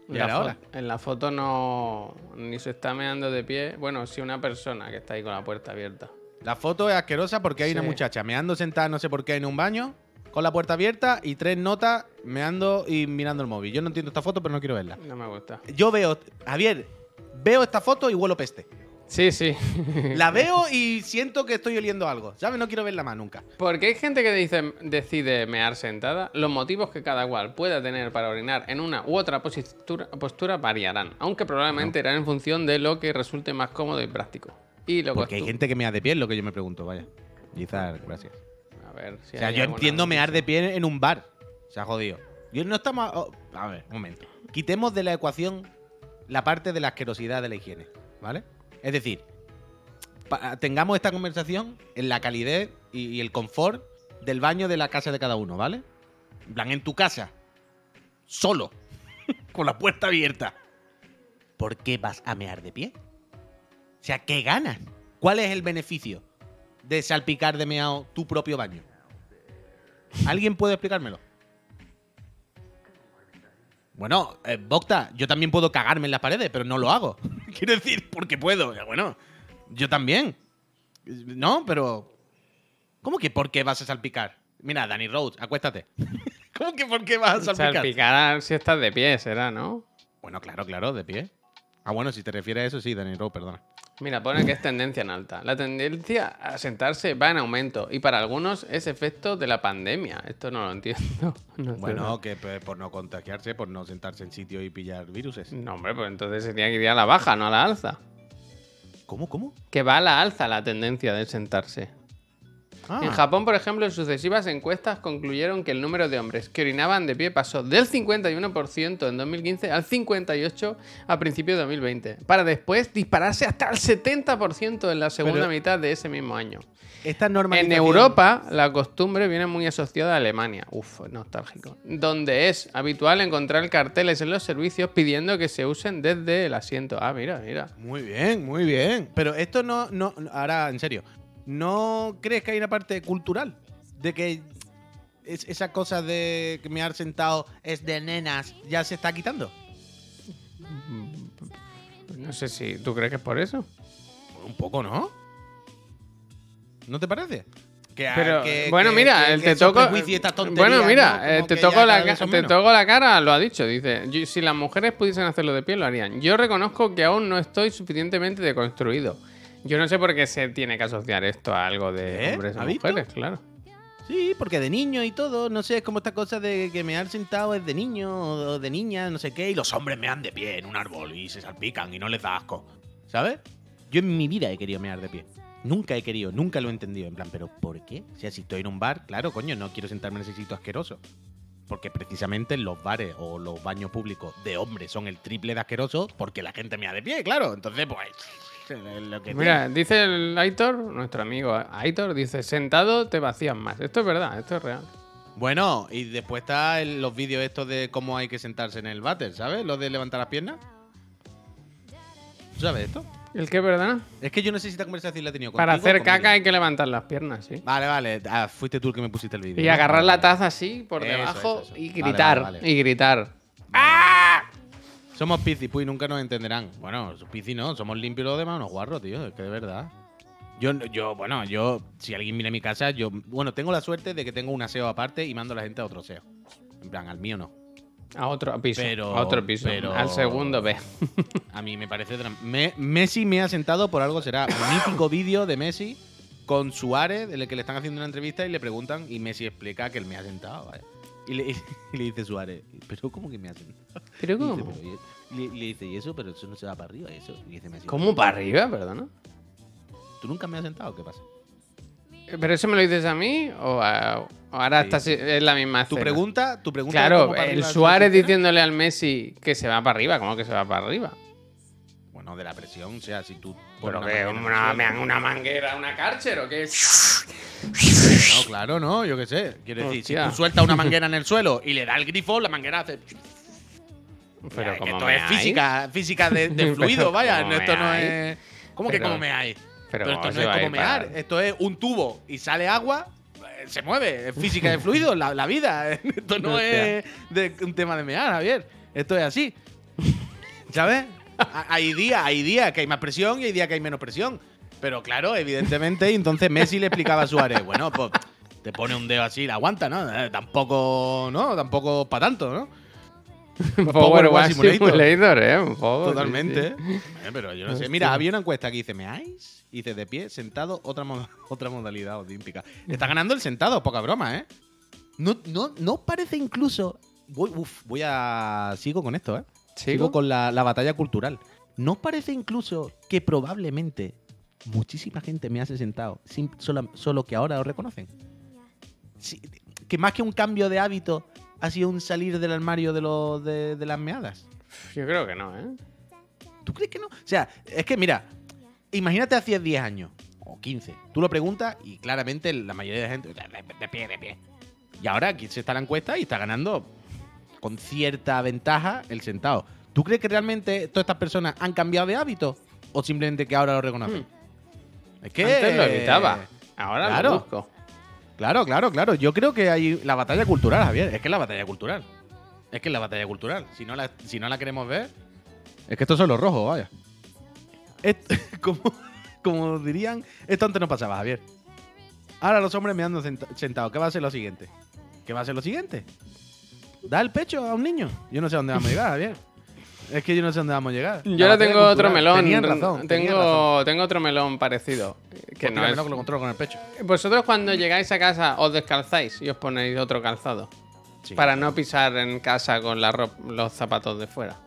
Ya La era fo- hora. En la foto no ni se está meando de pie. Bueno, sí una persona que está ahí con la puerta abierta. La foto es asquerosa porque hay una muchacha meando sentada no sé por qué en un baño, con la puerta abierta y tres notas meando y mirando el móvil. Yo no entiendo esta foto, pero no quiero verla. No me gusta. Yo veo, Javier, veo esta foto y huelo peste. Sí, sí. La veo y siento que estoy oliendo algo. ¿Sabes? No quiero verla más nunca. Porque hay gente que dice, decide mear sentada. Los motivos que cada cual pueda tener para orinar en una u otra postura, postura variarán, aunque probablemente irán en función de lo que resulte más cómodo y práctico. Y lo Porque hay gente que mea de pie, es lo que yo me pregunto, vaya. Gizar, gracias. A ver si O sea, hay yo entiendo mear de pie en un bar. Se ha jodido. Yo no estamos. oh, a ver, un momento. Quitemos de la ecuación la parte de la asquerosidad de la higiene, ¿vale? Es decir, tengamos esta conversación en la calidez y, y el confort del baño de la casa de cada uno, ¿vale? En plan, en tu casa, solo, con la puerta abierta. ¿Por qué vas a mear de pie? O sea, ¿qué ganas? ¿Cuál es el beneficio de salpicar de meao tu propio baño? ¿Alguien puede explicármelo? Bueno, eh, Bocta, yo también puedo cagarme en las paredes, pero no lo hago. Quiero decir, porque puedo. Bueno, yo también. No, pero. ¿Cómo que por qué vas a salpicar? Mira, Danny Rhodes, acuéstate. ¿Cómo que por qué vas a salpicar? Salpicar si estás de pie, será, ¿no? Bueno, claro, claro, de pie. Ah, bueno, si te refieres a eso, sí, Danny Rhodes, perdona. Mira, pone que es tendencia en alta. La tendencia a sentarse va en aumento y para algunos es efecto de la pandemia. Esto no lo entiendo. No. Bueno, que pues, por no contagiarse, por no sentarse en sitio y pillar viruses. No, hombre, pues entonces sería que iría a la baja, no a la alza. ¿Cómo, cómo? Que va a la alza la tendencia de sentarse. Ah, En Japón, por ejemplo, en sucesivas encuestas concluyeron que el número de hombres que orinaban de pie pasó del 51% en 2015 al 58% a principios de 2020, para después dispararse hasta el 70% en la segunda Pero- mitad de ese mismo año. esta En Europa, la costumbre viene muy asociada a Alemania, uf, nostálgico, donde es habitual encontrar carteles en los servicios pidiendo que se usen desde el asiento. Ah, mira, mira. Muy bien, muy bien. Pero esto no, no, ahora en serio, ¿no crees que hay una parte cultural? De que es- esa cosa de que mear sentado es de nenas ya se está quitando. No sé si tú crees que es por eso. Un poco, ¿no? ¿No te parece? Que, Pero que- bueno, que- mira, el te toco. Bueno, ¿no? mira, eh, te toco la te toco la cara, lo ha dicho. Dice, "Yo- si las mujeres pudiesen hacerlo de pie, lo harían. Yo reconozco que aún no estoy suficientemente deconstruido. Yo no sé por qué se tiene que asociar esto a algo de ¿Eh? hombres ¿Ha o visto? mujeres, claro. Sí, porque de niño y todo, no sé, es como esta cosa de que mear sentado es de niño o de niña, no sé qué, y los hombres mean de pie en un árbol y se salpican y no les da asco. ¿Sabes? Yo en mi vida he querido mear de pie. Nunca he querido, nunca lo he entendido. En plan, ¿pero por qué? O sea, si estoy en un bar, claro, coño, no quiero sentarme en ese sitio asqueroso. Porque precisamente los bares o los baños públicos de hombres son el triple de asquerosos porque la gente me da de pie, claro. Entonces, pues. Es lo que Mira, dice el Aitor, nuestro amigo Aitor, dice, sentado te vacías más. Esto es verdad, esto es real. Bueno, y después está el- los vídeos estos de cómo hay que sentarse en el váter, ¿sabes? Los de levantar las piernas. ¿Tú ¿Sabes esto? ¿El qué, verdad? Es que yo no sé si esta conversación la he tenido Para contigo o hacer caca hay que levantar las piernas, sí. Vale, vale. Ah, fuiste tú el que me pusiste el vídeo. Y ¿no? agarrar la taza así por Eso, debajo eso, eso. y Vale, gritar. vale, vale. Y gritar. Somos piscis, pues, nunca nos entenderán. Bueno, piscis no, somos limpios los demás unos guarros, tío. Es que de verdad. Yo, yo, bueno, yo, si alguien mira mi casa, yo, bueno, tengo la suerte de que tengo un aseo aparte y mando a la gente a otro aseo. En plan, al mío no. A otro piso. Pero- a otro piso. pero- Al segundo B. A mí me parece. Me- Messi me ha sentado por algo, será un mítico vídeo de Messi con Suárez, en el que le están haciendo una entrevista y le preguntan, y Messi explica que él me ha sentado, vaya. Y le, y le dice Suárez, ¿pero cómo que me ha sentado? ¿Pero Y dice, cómo? "Pero, y- le, le dice, ¿y eso? Pero eso no se va para arriba, eso. Y dice Messi, ¿Cómo para arriba, perdona? ¿tú nunca me has sentado? ¿Qué pasa? ¿Pero eso me lo dices a mí o, a- o ahora Sí. estás, es la misma Tu pregunta, tu pregunta. Claro, el Suárez diciéndole al Messi que se va para arriba. ¿Cómo que se va para arriba? Bueno, de la presión, o sea, si tú. Pero que una, me dan una manguera, una cárcel o qué? No, claro, no, yo qué sé. Quiero decir, Hostia. si tú sueltas una manguera en el suelo y le da el grifo, la manguera hace. Pero Ya, que como esto me es hay. física, física de, de Pero fluido, vaya. ¿cómo Esto me no hay? es. ¿Cómo que Pero- como me hay? Pero, Pero ¿cómo esto se no va es a como ir para- mear. Esto es un tubo y sale agua, eh, se mueve. Es física de fluido, la, la vida. Esto no Hostia. es de, un tema de mear, Javier. Esto es así. ¿Sabes? Ha- Hay días, hay días que hay más presión y hay días que hay menos presión. Pero claro, evidentemente, y entonces Messi le explicaba a Suárez, bueno, pues te pone un dedo así y la aguanta, ¿no? Eh, tampoco, ¿no? Tampoco para tanto, ¿no? Power Watch Wash Simulator. Simulator, ¿eh? Un poco, sí, Totalmente. sí. Eh, pero yo no sé. Mira, había una encuesta que dice, ¿meáis? Y dice, de pie, sentado, otra, mo- otra modalidad olímpica. Está ganando el sentado, poca broma, ¿eh? No, no, no parece incluso... Voy, uf, voy a... Sigo con esto, ¿eh? Sigo, ¿Sigo? con la, la batalla cultural. ¿No parece incluso que probablemente muchísima gente me hace sentado, sin- solo, solo que ahora lo reconocen? Sí, que más que un cambio de hábito, ha sido un salir del armario de, los de, de las meadas. Yo creo que no, ¿eh? ¿Tú crees que no? O sea, es que mira, imagínate hace 10 años o 15. Tú lo preguntas y claramente la mayoría de la gente. De, de pie, de pie. Y ahora aquí se está la encuesta y está ganando con cierta ventaja el sentado. ¿Tú crees que realmente todas estas personas han cambiado de hábito? ¿O simplemente que ahora lo reconocen? Es que. Hmm. Antes lo evitaba. Ahora claro. lo busco. Claro, claro, claro. Yo creo que hay la batalla cultural, Javier. Es que es la batalla cultural. Es que es la batalla cultural. Si no la, si no la queremos ver, es que estos son los rojos, vaya. Est- como, como dirían, esto antes no pasaba, Javier. Ahora los hombres me ando sentados. ¿Qué va a ser lo siguiente? ¿Qué va a ser lo siguiente? ¿Da el pecho a un niño? Yo no sé a dónde vamos a llegar, Javier. Es que yo no sé dónde vamos a llegar. Yo ahora tengo otro melón. Tenían razón. tenían razón. tengo, tengo otro melón parecido. Que no es- que lo controlo con el pecho. Vosotros cuando llegáis a casa os descalzáis y os ponéis otro calzado. Sí. Para no pisar en casa con la los zapatos de fuera.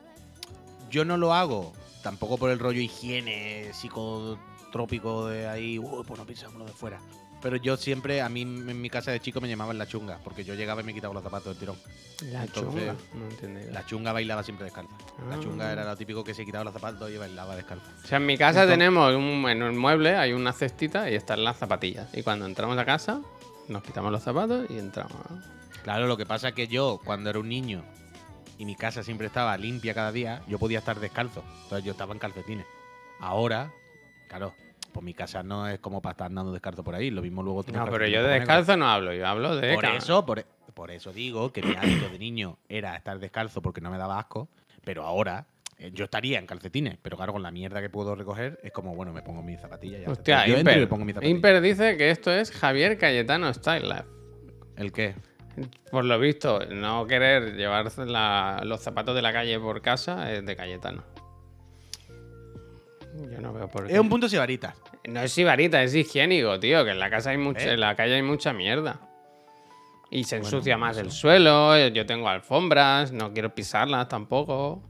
Yo no lo hago tampoco por el rollo higiene psicotrópico de ahí, uy, pues no pisamos lo de fuera. Pero yo siempre, a mí en mi casa de chico me llamaban la chunga, porque yo llegaba y me quitaba los zapatos del tirón. La Entonces, chunga. No entendí. La chunga bailaba siempre descalza. La Ah. chunga era lo típico que se quitaba los zapatos y bailaba descalza. O sea, en mi casa Entonces- tenemos un, en el mueble, hay una cestita y están las zapatillas. Y cuando entramos a casa, nos quitamos los zapatos y entramos. ¿no? Claro, lo que pasa es que yo, cuando era un niño y mi casa siempre estaba limpia cada día, yo podía estar descalzo. Entonces yo estaba en calcetines. Ahora, claro, pues mi casa no es como para estar andando descalzo por ahí. Lo mismo luego tú No, pero yo de descalzo no hablo, yo hablo de. Por eso, por, por eso digo que mi hábito de niño era estar descalzo porque no me daba asco, pero ahora eh, yo estaría en calcetines, pero claro, con la mierda que puedo recoger es como, bueno, me pongo mis zapatillas ya. Hostia, yo entro y Imper. pongo mis zapatillas. Imper dice que esto es Javier Cayetano Style. ¿El qué? Por lo visto, no querer llevar la- los zapatos de la calle por casa es de Cayetano. Yo no veo por qué. Es un punto sibarita. No es sibarita, es higiénico, tío. Que en la casa hay mucha, ¿Eh? en la calle hay mucha mierda. Y se ensucia más el suelo. Yo tengo alfombras, no quiero pisarlas tampoco.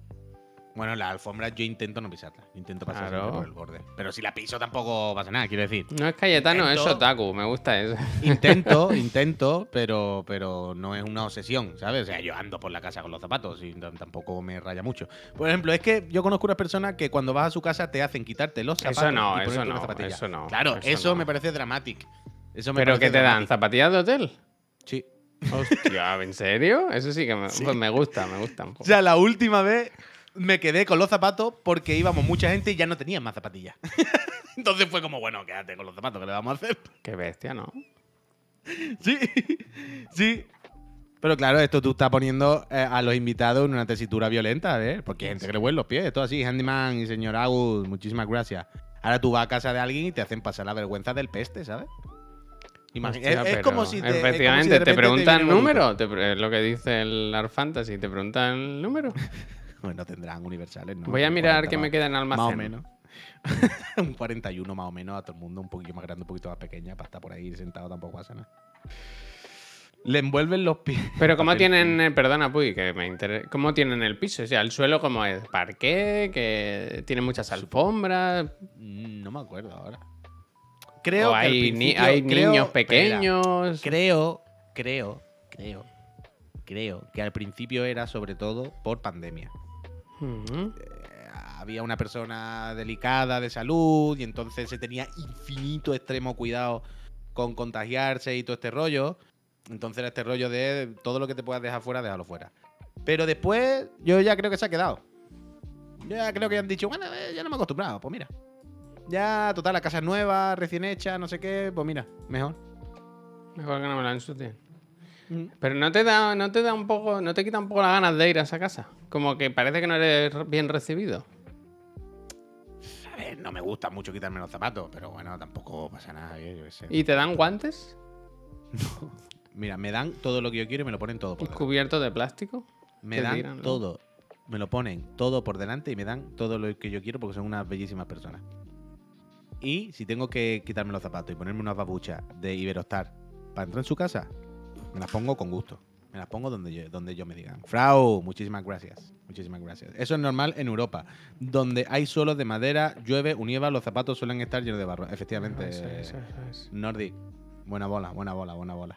Bueno, la alfombra yo intento no pisarla. Intento pasar Claro. por el borde. Pero si la piso tampoco pasa nada, quiero decir. No es Cayetano, es otaku. Me gusta eso. Intento, intento, pero, pero no es una obsesión, ¿sabes? O sea, yo ando por la casa con los zapatos y tampoco me raya mucho. Por ejemplo, es que yo conozco unas personas que cuando vas a su casa te hacen quitarte los Eso zapatos no, y eso no, unas zapatillas. eso no, Claro, eso eso, no. me parece dramático. Eso me ¿Pero qué te dan? ¿Zapatillas de hotel? Sí. Hostia, ¿en serio? Eso sí que me, pues me gusta, me gusta un poco. O sea, la última vez me quedé con los zapatos porque íbamos mucha gente y ya no tenían más zapatillas. Entonces fue como, bueno, quédate con los zapatos, ¿qué le vamos a hacer? Qué bestia, ¿no? Sí, sí. Pero claro, esto tú estás poniendo eh, a los invitados en una tesitura violenta, ¿eh? Porque hay gente que le huele los pies, esto así, Handyman y señor Agus, muchísimas gracias. Ahora tú vas a casa de alguien y te hacen pasar la vergüenza del peste, ¿sabes? Hostia, es, como si te, es como si Efectivamente, te preguntan Boruto. número. Te es lo que dice el Art Fantasy. Te preguntan el número. Bueno, tendrán universales, ¿no? Voy a mirar 40 qué me queda en almacén. Más o menos. un 41 más o menos a todo el mundo, un poquito más grande, un poquito más pequeña, para estar por ahí sentado tampoco pasa nada. Le envuelven los pies. Pero ¿cómo tienen, eh, perdona, Puy, que me interesa, ¿cómo tienen el piso? O sea, el suelo como es parqué, que tiene muchas alfombras, Mm, No me acuerdo ahora. Creo o que hay, ni- hay creo- niños espera, pequeños. creo, creo, creo, creo que al principio era sobre todo por pandemia. Eh, había una persona delicada de salud y entonces se tenía infinito extremo cuidado con contagiarse y todo este rollo. Entonces era este rollo de todo lo que te puedas dejar fuera, déjalo fuera. Pero después yo ya creo que se ha quedado. Yo ya creo que han dicho, bueno, eh, ya no me he acostumbrado, pues mira. Ya, total, la casa es nueva, recién hecha, no sé qué, pues mira, mejor. Mejor que no me la ensucien. Mm. Pero no te da, no te da un poco, no te quita un poco las ganas de ir a esa casa. Como que parece que no eres bien recibido. A ver, no me gusta mucho quitarme los zapatos, pero bueno, tampoco pasa nada, yo qué sé. ¿Y te dan guantes? Mira, me dan todo lo que yo quiero y me lo ponen todo por delante. ¿Cubiertos de plástico? Me dan tiran, ¿no? todo. Me lo ponen todo por delante y me dan todo lo que yo quiero porque son unas bellísimas personas. Y si tengo que quitarme los zapatos y ponerme unas babuchas de Iberostar para entrar en su casa, me las pongo con gusto. Me las pongo donde yo, donde yo me digan. Frau, muchísimas gracias. Muchísimas gracias. Eso es normal en Europa, donde hay suelos de madera, llueve, unieva, los zapatos suelen estar llenos de barro. Efectivamente, Eso es, eso es. Nordic. Buena bola, buena bola, buena bola.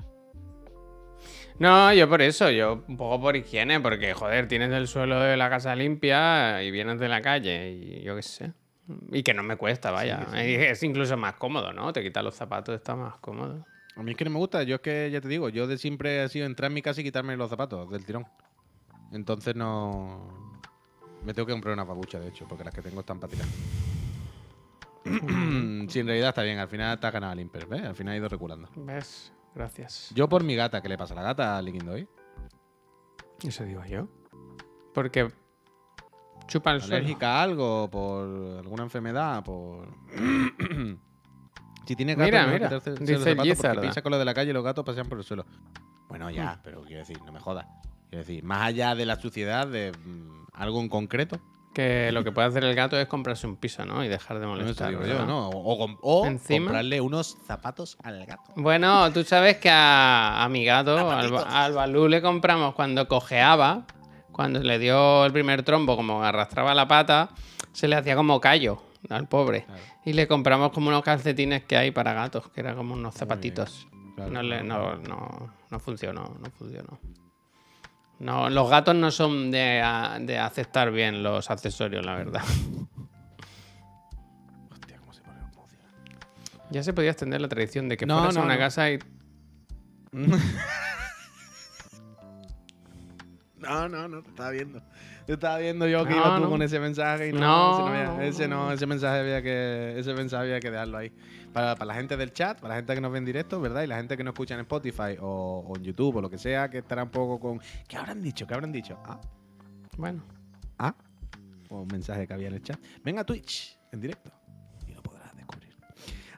No, yo por eso, yo un poco por higiene, porque joder, tienes el suelo de la casa limpia y vienes de la calle y yo qué sé. Y que no me cuesta, vaya. Es incluso más cómodo, ¿no? Te quitas los zapatos, está más cómodo. A mí es que no me gusta, yo es que ya te digo, yo de siempre he sido entrar en mi casa y quitarme los zapatos del tirón. Entonces no. Me tengo que comprar una babucha, de hecho, porque las que tengo están para tirar. sí, en realidad está bien, al final está ganado el Imper, ¿ves? Al final ha ido reculando. ¿Ves? Gracias. Yo por mi gata, ¿qué le pasa a la gata Liquindo hoy? Eso digo yo. Porque chupa el suelo. ¿Alérgica a algo? ¿Por alguna enfermedad? ¿Por.? si tienes gato, Mira, mira, quitarse- dice los zapatos porque Gizarda. piensa con lo de la calle y los gatos pasean por el suelo. Bueno, ya, pero quiero decir, no me jodas. Quiero decir, más allá de la suciedad, de mm, algo en concreto, Que lo que puede hacer el gato es comprarse un piso, ¿no? Y dejar de no molestar. digo yo. ¿no? O, comprarle unos zapatos al gato. Bueno, tú sabes que a, a mi gato, al, al Balú, le compramos cuando cojeaba, cuando le dio el primer trombo, como arrastraba la pata, se le hacía como callo al pobre. Claro. Y le compramos como unos calcetines que hay para gatos, que eran como unos Muy zapatitos. claro. No, le- no, no, no funcionó, no funcionó. No, los gatos no son de, de aceptar bien los accesorios, la verdad. Hostia, cómo se pone. Ya se podía extender la tradición de que No, fueras a una casa y No, no, no, te estaba viendo. Te estaba viendo yo que No, ibas tú no. con ese mensaje y no, No, ese, no había- ese no, no. ese mensaje había que, ese mensaje había que dejarlo ahí. Para, para la gente del chat, para la gente que nos ve en directo, ¿verdad? Y la gente que nos escucha en Spotify o, o en YouTube o lo que sea, que estará un poco con. ¿Qué habrán dicho? ¿Qué habrán dicho? Ah, bueno. ah. O un mensaje que había en el chat. Venga a Twitch, en directo.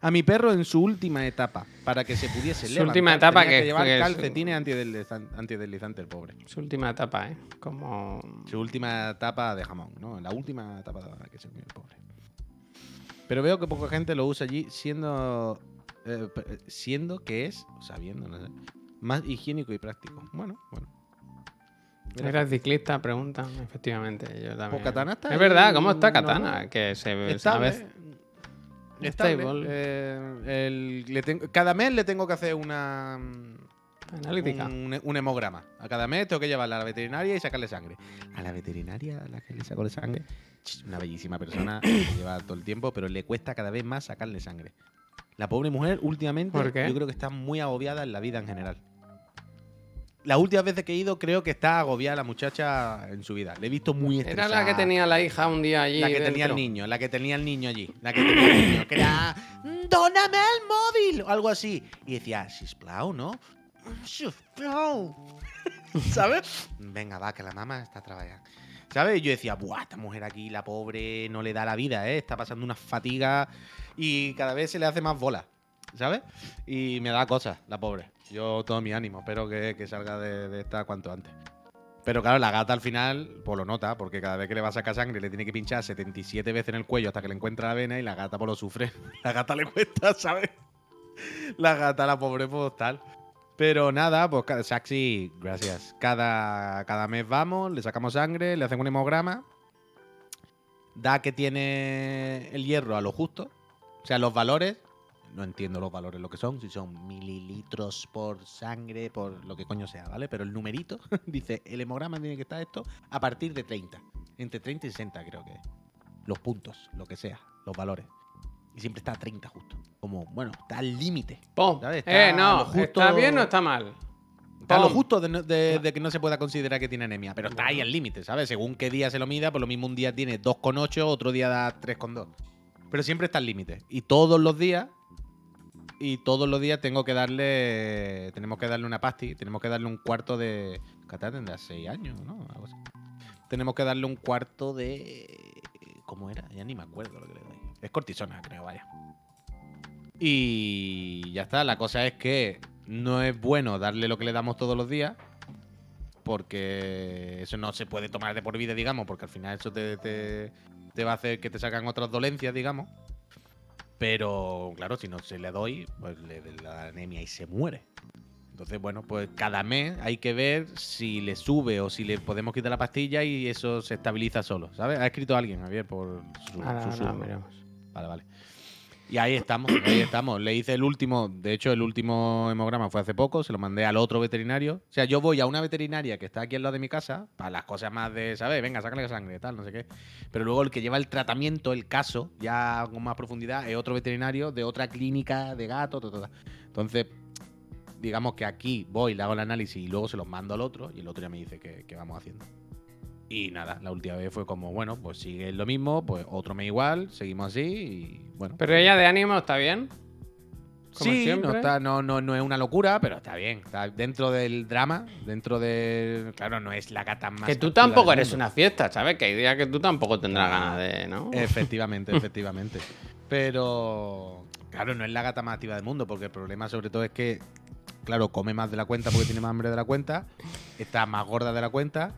A mi perro en su última etapa, para que se pudiese Su levantar, última etapa tenía que- llevar que es- calcetines antideslizan- antideslizantes, el pobre. Su última etapa, ¿eh? Como... Su última etapa de jamón, ¿no? La última etapa que se el pobre. Pero veo que poca gente lo usa allí, siendo. eh, siendo que es, sabiendo, no sé, más higiénico y práctico. Bueno, bueno. Era ciclista, pregunta, efectivamente. Yo también. Pues Katana está Es verdad, ¿cómo está Katana? no. Que se ve a Estable. Stable. Eh, el- le tengo- cada mes le tengo que hacer una Analítica. un, un hemograma. A cada mes tengo que llevarla a la veterinaria y sacarle sangre. A la veterinaria a la que le saco la sangre, una bellísima persona que lleva todo el tiempo, pero le cuesta cada vez más sacarle sangre. La pobre mujer últimamente yo creo que está muy agobiada en la vida en general. Las últimas veces que he ido creo que está agobiada la muchacha en su vida. Le he visto muy Era estresada. la que tenía la hija un día allí. La que tenía el niño, la que tenía el niño allí. La que tenía el niño, que era. ¡Dóname el móvil! O algo así. Y decía, Sisplau, ¿no? Sisplau. ¿Sabes? Venga, va, que la mamá está trabajando. ¿Sabes? Y yo decía, buah, esta mujer aquí, la pobre, no le da la vida, ¿eh? Está pasando una fatiga y cada vez se le hace más bola. ¿Sabes? Y me da cosas, la pobre. Yo todo mi ánimo, espero que, que salga de, esta cuanto antes. Pero claro, la gata al final, pues lo nota, porque cada vez que le va a sacar sangre le tiene que pinchar 77 veces en el cuello hasta que le encuentra la vena y la gata pues lo sufre. La gata le cuesta, ¿sabes? La gata, la pobre, pues tal. Pero nada, pues Saxi, gracias. Cada, cada mes vamos, le sacamos sangre, le hacen un hemograma. Da que tiene el hierro a lo justo. O sea, los valores. No entiendo los valores lo que son, si son mililitros por sangre, por lo que coño sea, ¿vale? Pero el numerito dice, el hemograma tiene que estar esto a partir de 30. Entre 30 y 60 creo que es. Los puntos, lo que sea, los valores. Y siempre está a 30 justo. Como, bueno, está al límite. Pum. Eh, no. justo- ¿Está bien o está mal? Está a lo Pum. justo de, no- de- de que no se pueda considerar que tiene anemia, pero está ahí al límite, ¿sabes? Según qué día se lo mida, pues lo mismo un día tiene 2,8, otro día da 3,2. Pero siempre está al límite. Y todos los días, y todos los días tengo que darle, tenemos que darle una pasti, tenemos que darle un cuarto de... Catá tendrá 6 años, ¿no? Algo así. Tenemos que darle un cuarto de... ¿Cómo era? Ya ni me acuerdo lo que le doy. Es cortisona, creo, vaya. Y ya está. La cosa es que no es bueno darle lo que le damos todos los días. Porque eso no se puede tomar de por vida, digamos. Porque al final eso te, te- te va a hacer que te sacan otras dolencias, digamos. Pero claro, si no se le doy, pues le da la anemia y se muere. Entonces, bueno, pues cada mes hay que ver si le sube o si le podemos quitar la pastilla y eso se estabiliza solo, ¿sabes? Ha escrito alguien, Javier, por su, ahora susurro. miramos. Vale, vale. Y ahí estamos, ahí estamos. Le hice el último, de hecho, el último hemograma fue hace poco, se lo mandé al otro veterinario. O sea, yo voy a una veterinaria que está aquí al lado de mi casa, para las cosas más de, ¿sabes? Venga, sácale sangre, tal, no sé qué. Pero luego el que lleva el tratamiento, el caso, ya con más profundidad, es otro veterinario de otra clínica de gato, ta, ta. Entonces, digamos que aquí voy, le hago el análisis y luego se los mando al otro y el otro ya me dice qué vamos haciendo. Y nada, la última vez fue como, bueno, pues sigue lo mismo, pues otro mes igual, seguimos así y bueno. Pero ella de ánimo está bien. Como sí, siempre. no, está, no, no, no es una locura, pero está bien. Está dentro del drama, dentro de... Claro, no es la gata más... Que tú tampoco del eres una fiesta, ¿sabes? Que hay días que tú tampoco tendrás ganas de, ¿no? Efectivamente, efectivamente. Pero, claro, no es la gata más activa del mundo, porque el problema sobre todo es que, claro, come más de la cuenta porque tiene más hambre de la cuenta, está más gorda de la cuenta,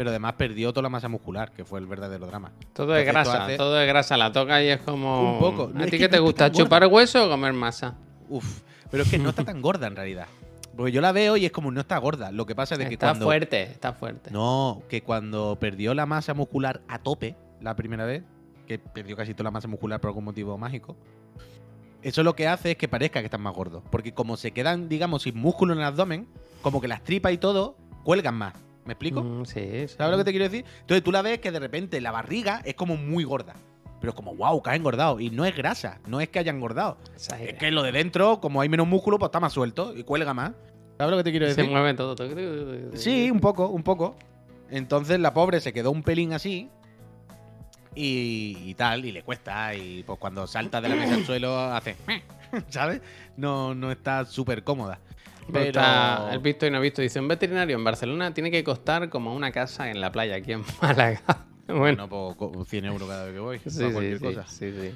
pero además perdió toda la masa muscular, que fue el verdadero drama. Todo es Entonces, grasa, hace- todo es grasa. La toca y es como. Un poco. No, ¿A ti qué te no gusta? está ¿Chupar hueso o comer masa? Uf, pero es que no está tan gorda en realidad. Porque yo la veo y es como no está gorda. Lo que pasa es que Está cuando... fuerte, está fuerte. No, que cuando perdió la masa muscular a tope la primera vez, que perdió casi toda la masa muscular por algún motivo mágico, eso lo que hace es que parezca que están más gordos. Porque como se quedan, digamos, sin músculo en el abdomen, como que las tripas y todo cuelgan más. ¿Me explico? Mm, sí, sí. ¿Sabes lo que te quiero decir? Entonces tú la ves que de repente la barriga es como muy gorda. Pero como, wow, que ha engordado. Y no es grasa, no es que haya engordado. Es que lo de dentro, como hay menos músculo, pues está más suelto y cuelga más. ¿Sabes lo que te quiero Se decir? mueve todo. Sí, un poco, un poco. Entonces la pobre se quedó un pelín así. Y, y tal, y le cuesta. Y pues cuando salta de la mesa al suelo hace. ¿Sabes? No, no está súper cómoda. Pero está el visto y no visto. Dice, un veterinario en Barcelona tiene que costar como una casa en la playa aquí en Málaga. bueno, Bueno, pues co- 100 euros cada vez que voy. sí, sí, cualquier sí, cosa. sí, sí.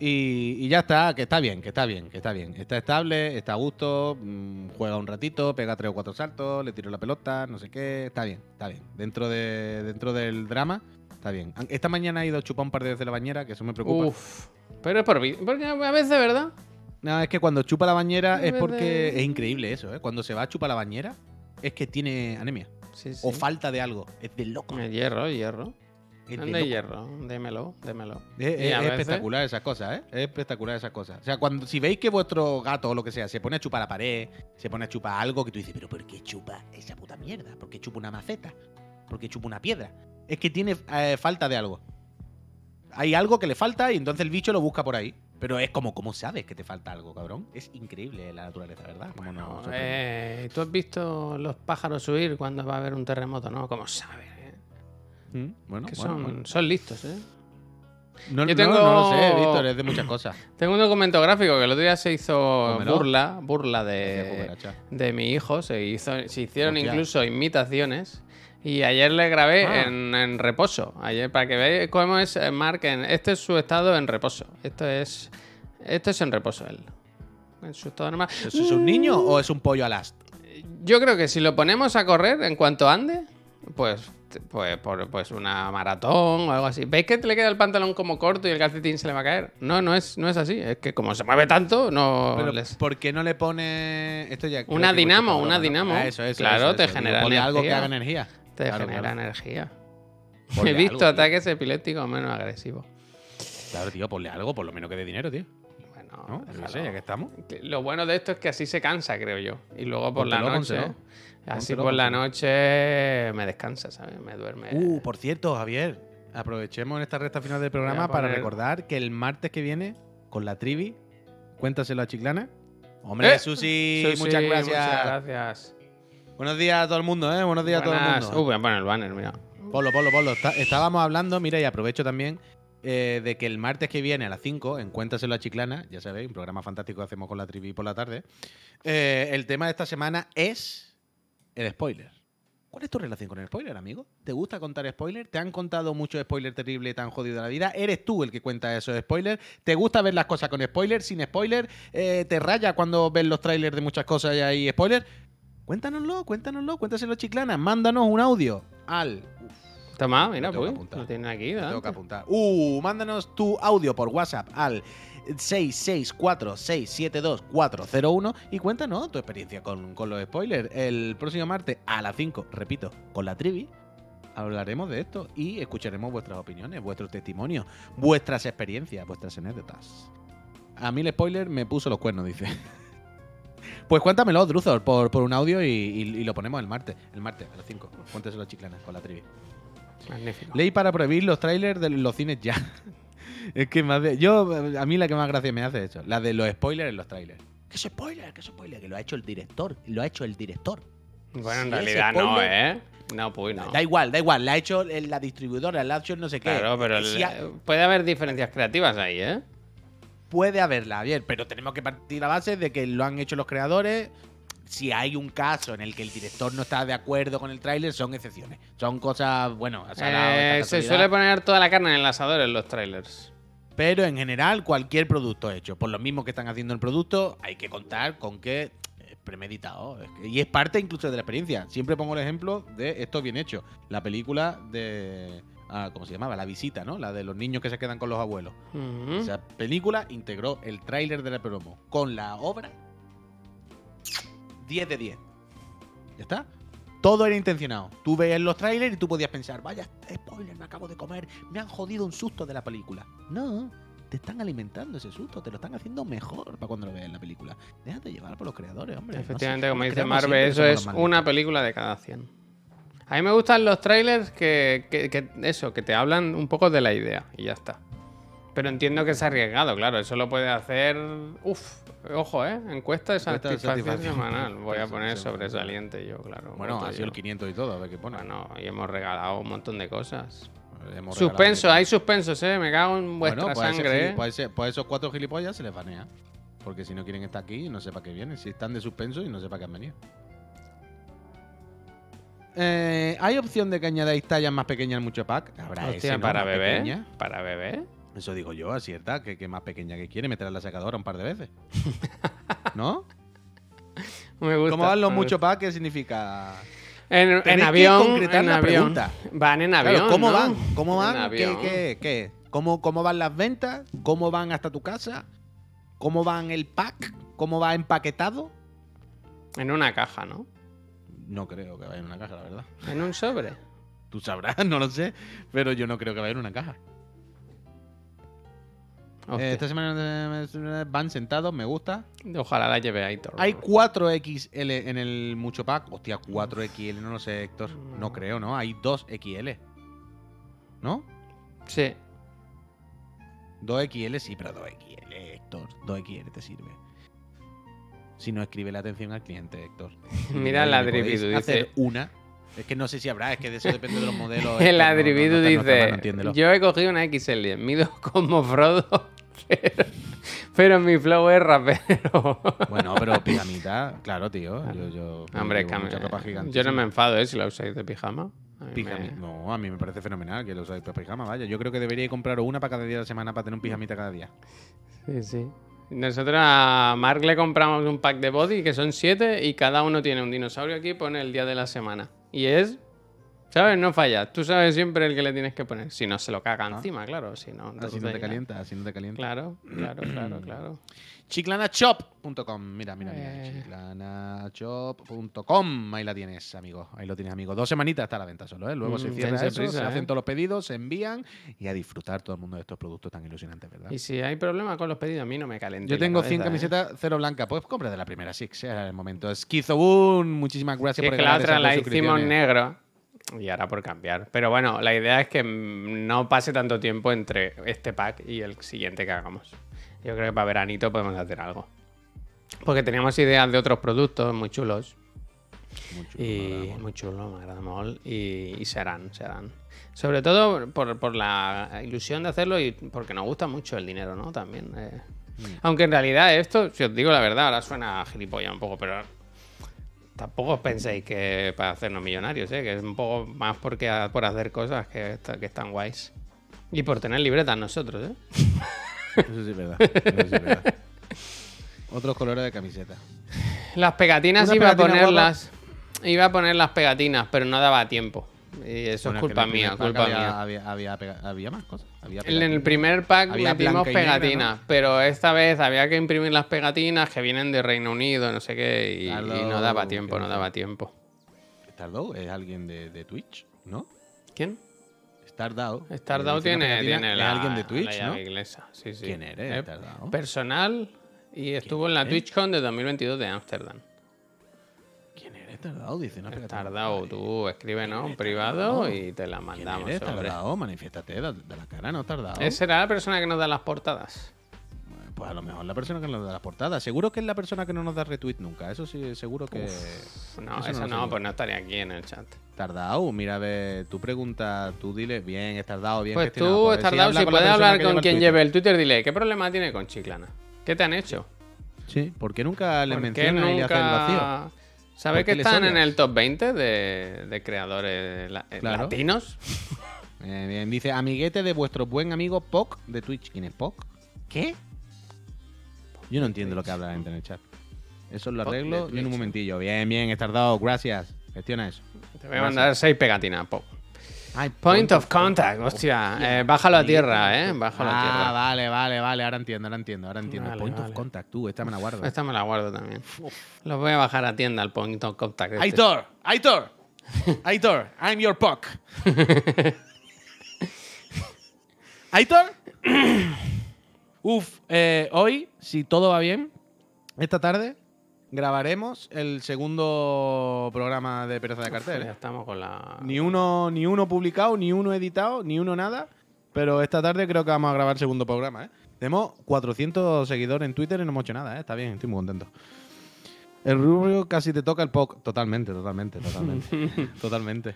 Y, y ya está, que está bien, que está bien, que está bien. Está estable, está a gusto, mm, juega un ratito, pega tres o cuatro saltos, le tiro la pelota, no sé qué. Está bien, está bien. Dentro, de, dentro del drama, está bien. Esta mañana he ido a chupar un par de veces la bañera, que eso me preocupa. Uf. Pero es por Porque a veces, ¿verdad? No, es que cuando chupa la bañera Es porque es increíble eso, ¿eh? Cuando se va a chupar la bañera es que tiene anemia. Sí, sí. o falta de algo. Es de loco. Hierro, hierro. Es de ¿Dónde loco. hay hierro? Démelo, démelo. Es, veces- espectacular esas cosas, ¿eh? Es espectacular esas cosas. O sea, cuando si veis que vuestro gato o lo que sea se pone a chupar la pared, se pone a chupar algo que tú dices, pero ¿por qué chupa esa puta mierda? ¿Por qué chupa una maceta? ¿Por qué chupa una piedra? Es que tiene eh, falta de algo. Hay algo que le falta y entonces el bicho lo busca por ahí. Pero es como, ¿cómo sabes que te falta algo, cabrón? Es increíble la naturaleza, ¿verdad? Cómo nos sorprende. Eh, ¿Tú has visto los pájaros subir cuando va a haber un terremoto? No, ¿cómo sabes? eh? Mm, Bueno, Que bueno, son, bueno. son listos, ¿eh? No, Yo no, tengo- no lo sé, Víctor, es de muchas cosas. Tengo un documento gráfico que el otro día se hizo burla, burla de, de mi hijo. Se, hizo, se hicieron Hostia. incluso imitaciones. Y ayer le grabé Ah. en, en reposo. Ayer, para que veáis cómo es eh, Mark. en- este es su estado en reposo. Esto es, esto es en reposo él. En su estado normal. ¿Eso es un niño o es un pollo alast? Yo creo que si lo ponemos a correr en cuanto ande, pues, pues, por- pues una maratón o algo así. ¿Veis que le queda el pantalón como corto y el calcetín se le va a caer? No, no es, no es así. Es que como se mueve tanto, no Pero, les- ¿por qué no le pone esto ya? Una dinamo, una dinamo. Ah, eso, eso, Claro, eso, te genera algo que haga energía. Te Claro, genera claro. energía. Ponle He visto algo, tío. ataques epilépticos menos agresivos. Claro, tío, ponle algo, por lo menos que dé dinero, tío. Bueno, ¿No? Sé, ya que estamos. Lo bueno de esto es que así se cansa, creo yo. Y luego por la noche. Así Póntelo, por la noche me descansa, ¿sabes? Me duerme. Uh, por cierto, Javier, aprovechemos en esta recta final del programa para poner- recordar que el martes que viene, con la trivi, cuéntaselo a Chiclana. Hombre, Eh, Susi, Susi, muchas gracias. Muchas gracias. Buenos días a todo el mundo, ¿eh? Buenos días a todo el mundo. Uh, voy a poner el banner, mira. Polo, Polo, Polo. Está- estábamos hablando, mira, y aprovecho también eh, de que el martes que viene a las 5, en Cuéntaselo a Chiclana, ya sabéis, un programa fantástico que hacemos con la trivi por la tarde, eh, el tema de esta semana es el spoiler. ¿Cuál es tu relación con el spoiler, amigo? ¿Te gusta contar spoiler? ¿Te han contado muchos spoilers terribles y te han jodido la vida? ¿Eres tú el que cuenta esos spoilers? ¿Te gusta ver las cosas con spoiler, sin spoiler? Eh, ¿Te raya cuando ves los trailers de muchas cosas y hay spoiler? Cuéntanoslo, cuéntanoslo, cuéntaselo Chiclana. Mándanos un audio al Toma, mira, pues. apuntar. Lo tienen aquí, Lo tengo ¿verdad? que apuntar. Uh, mándanos tu audio por WhatsApp al 664-672-401 y cuéntanos tu experiencia con, con los spoilers. El próximo martes a las 5, repito, con la trivi, hablaremos de esto y escucharemos vuestras opiniones, vuestros testimonios, vuestras experiencias, vuestras anécdotas. A mí el spoiler me puso los cuernos, dice. Pues cuéntamelo, Druzor, por, por un audio y, y- y lo ponemos el martes. El martes a las 5. Cuénteselo, chiclana, con la trivi. Magnífico. Ley para prohibir los trailers de los cines ya. es que más de- yo a mí la que más gracia me hace es eso, la de los spoilers en los trailers. ¿Qué es spoiler? ¿Qué es spoiler? Que lo ha hecho el director, lo ha hecho el director. Bueno, en Si realidad no, ¿eh? No, pues no. Da igual, da igual, la ha hecho el- la distribuidora, la ha hecho no sé qué. Claro, pero Si el- ha- puede haber diferencias creativas ahí, ¿eh? Puede haberla, bien, pero tenemos que partir a base de que lo han hecho los creadores. Si hay un caso en el que el director no está de acuerdo con el tráiler, son excepciones. Son cosas, bueno, Eh, se suele poner toda la carne en el asador en los trailers. Pero en general, cualquier producto hecho, por lo mismo que están haciendo el producto, hay que contar con que es premeditado. Y es parte incluso de la experiencia. Siempre pongo el ejemplo de esto bien hecho. La película de. Ah, ¿Cómo se llamaba? La visita, ¿no? La de los niños que se quedan con los abuelos. Ujú. Esa película integró el tráiler de la promo con la obra 10 de 10. ¿Ya está? Todo era intencionado. Tú veías los trailers y tú podías pensar, vaya spoiler, me acabo de comer, me han jodido un susto de la película. No, te están alimentando ese susto, te lo están haciendo mejor para cuando lo veas en la película. Déjate llevar por los creadores, hombre. No sé, Efectivamente, como dice Marvel, eso es una película de cada 100. A mí me gustan los trailers que, que- que- eso, que te hablan un poco de la idea y ya está. Pero entiendo que es arriesgado, claro. Eso lo puede hacer. Uf, ojo, ¿eh? Encuesta de satisfacción satisfacción. semanal. Voy a poner sobresaliente yo, claro. Bueno, ha sido el 500 y todo, a ver qué pone. Bueno, y hemos regalado un montón de cosas. Hemos Suspenso, hay suspensos, ¿eh? Me cago en vuestra Bueno, pues, sangre, ¿eh? pues, pues esos cuatro gilipollas se les banea. Porque si no quieren estar aquí, no sé para qué vienen. Si están de suspenso y no sé para qué han venido. Eh, ¿Hay opción de que añadáis tallas más pequeñas al mucho pack? Habrá Hostia, ese, ¿no? para Más bebé. pequeña. Para bebé. Eso digo yo, acierta, que, que más pequeña que quiere meter a la secadora un par de veces. ¿No? Me gusta. ¿Cómo van los me mucho gusta. pack? ¿Qué significa? En, en Tenéis que avión. concretar en la avión. pregunta. Van en Claro, avión. ¿Cómo ¿no? van? ¿Cómo En van? ¿Qué, avión. qué, qué? ¿Cómo, ¿Cómo van las ventas? ¿Cómo van hasta tu casa? ¿Cómo van el pack? ¿Cómo va empaquetado? En una caja, ¿no? No creo que vaya en una caja, la verdad. ¿En un sobre? Tú sabrás, no lo sé, pero yo no creo que vaya en una caja. Eh, esta semana eh, van sentados, me gusta. Ojalá la lleve Aitor. Hay 4XL en el mucho pack. Hostia, 4XL, no lo sé, Héctor. No No. creo, ¿no? Hay 2XL. ¿No? Sí. 2XL, sí, pero 2XL, Héctor. 2XL te sirve. Si no escribe la atención al cliente, Héctor. Mira el ¿Me Adribidu, hacer dice. una. Es que no sé si habrá, es que de eso depende de los modelos. El Héctor, no- no- Adribidu no dice. Yo he cogido una XL, mido como Frodo, pero, pero mi flow es rapero. Bueno, pero pijamita, claro, tío. Yo, yo, Hombre, que yo no me enfado, ¿eh? Si la usáis de pijama. Me- No, a mí me parece fenomenal que lo usáis para pijama, vaya. Yo creo que deberíais comprar una para cada día de la semana para tener un pijamita cada día. Sí, sí. Nosotros a Mark le compramos un pack de body que son siete y cada uno tiene un dinosaurio aquí pone el día de la semana. Y es, ¿sabes? No falla. Tú sabes siempre el que le tienes que poner. Si no se lo caga encima, claro. Si no, no te calienta, así no te calienta. Claro, claro, claro, claro. Chiclanashop.com. Mira, mira, mira. Eh. Chiclanashop.com. Ahí la tienes, amigo. Ahí lo tienes, amigo. Dos semanitas está a la venta solo, ¿eh? Luego se Mm, cierra dense eso, prisa, se ¿eh? hacen todos los pedidos, se envían y a disfrutar todo el mundo de estos productos tan ilusionantes, ¿verdad? Y si hay problema con los pedidos, a mí no me calienta. Yo tengo cabeza, 100 ¿eh? camisetas cero blanca. Pues compra de la primera Six, era el momento. Skizobun, muchísimas gracias Si es por que la otra la hicimos negro y ahora por cambiar. Pero bueno, la idea es que no pase tanto tiempo entre este pack y el siguiente que hagamos. Yo creo que para veranito podemos hacer algo. Porque teníamos ideas de otros productos muy chulos. Muy chulo, muy chulo, me agrada molt. Y, y serán, serán. Sobre todo por, por la ilusión de hacerlo y porque nos gusta mucho el dinero, ¿no? También. eh. Mm. Aunque en realidad esto, si os digo la verdad, ahora suena gilipollas un poco, pero tampoco penséis que para hacernos millonarios, ¿eh? Que es un poco más porque a- por hacer cosas que, está- que están guays. Y por tener libretas nosotros, ¿eh? Eso sí es verdad. Eso sí es verdad. Otros colores de camiseta. Las pegatinas Una iba a ponerlas. Iba a poner las pegatinas, pero no daba tiempo. Y eso Bueno, es culpa mía, culpa había, mía. Había, había, había más cosas. Había En el primer pack metimos negra, pegatinas, pero esta vez había que imprimir las pegatinas que vienen de Reino Unido, no sé qué, y, y no daba tiempo, no daba tiempo. Stardow es alguien de, de Twitch, ¿no? ¿Quién? Stardow. Stardow el vecino tiene, tiene la, alguien de Twitch, ¿no? inglesa. Sí, sí. ¿Quién eres, Eh? Personal y estuvo en la? TwitchCon de 2022 de Ámsterdam. ¿Quién eres Stardow? Dice una pegatina. Stardow, tú escríbenos en privado y te la ¿Quién mandamos, eres. Stardow? Manifiéstate de, de la cara, ¿no, Stardow? Esa será la persona que nos da las portadas. Pues a lo mejor la persona que nos da las portadas. Seguro que es la persona que no nos da retweet nunca. Eso sí, seguro que. No, Eso eso no no, pues no estaría aquí en el chat. Tardao, mira, a ver, tú pregunta, tú dile, bien, es tardado, bien Pues gestionado. tú, Pues, Stardust, habla si la puedes hablar con quien lleve el Twitter, dile, ¿qué problema tiene con Chiclana? ¿Qué te han hecho? Sí, porque nunca le ¿Por qué menciona y le hace el vacío. ¿Sabes ¿Por que están en el top 20 de, de creadores la- eh, Claro. latinos? Eh, bien, dice, amiguete de vuestro buen amigo Poc de Twitch. ¿Quién es Poc? ¿Qué? Yo no entiendo lo que habla la gente en el chat. Eso lo Poc arreglo yo en un momentillo. Bien, bien, Stardao, gracias. Gestiona eso. Te voy a mandar seis pegatinas, po. Ay, Point of contact, hostia. Eh, bájalo a tierra, eh. Bájalo a Ah, tierra. vale, vale, vale. Ahora entiendo, ahora entiendo, ahora entiendo. Vale, Point vale. of contact, tú, esta me la guardo. Esta me la guardo también. Los voy a bajar a tienda al point of contact. este. Aitor, Aitor, Aitor, I'm your Poc. Aitor. Uf, eh, hoy, si todo va bien, esta tarde grabaremos el segundo programa de Pereza de Cartel. Ya ¿eh? estamos con la. Ni uno, ni uno publicado, ni uno editado, ni uno nada. Pero esta tarde creo que vamos a grabar el segundo programa. ¿eh? Tenemos 400 seguidores en Twitter y no hemos hecho nada. ¿eh? Está bien, estoy muy contento. El rubio casi te toca el POC. Totalmente, totalmente, totalmente. totalmente.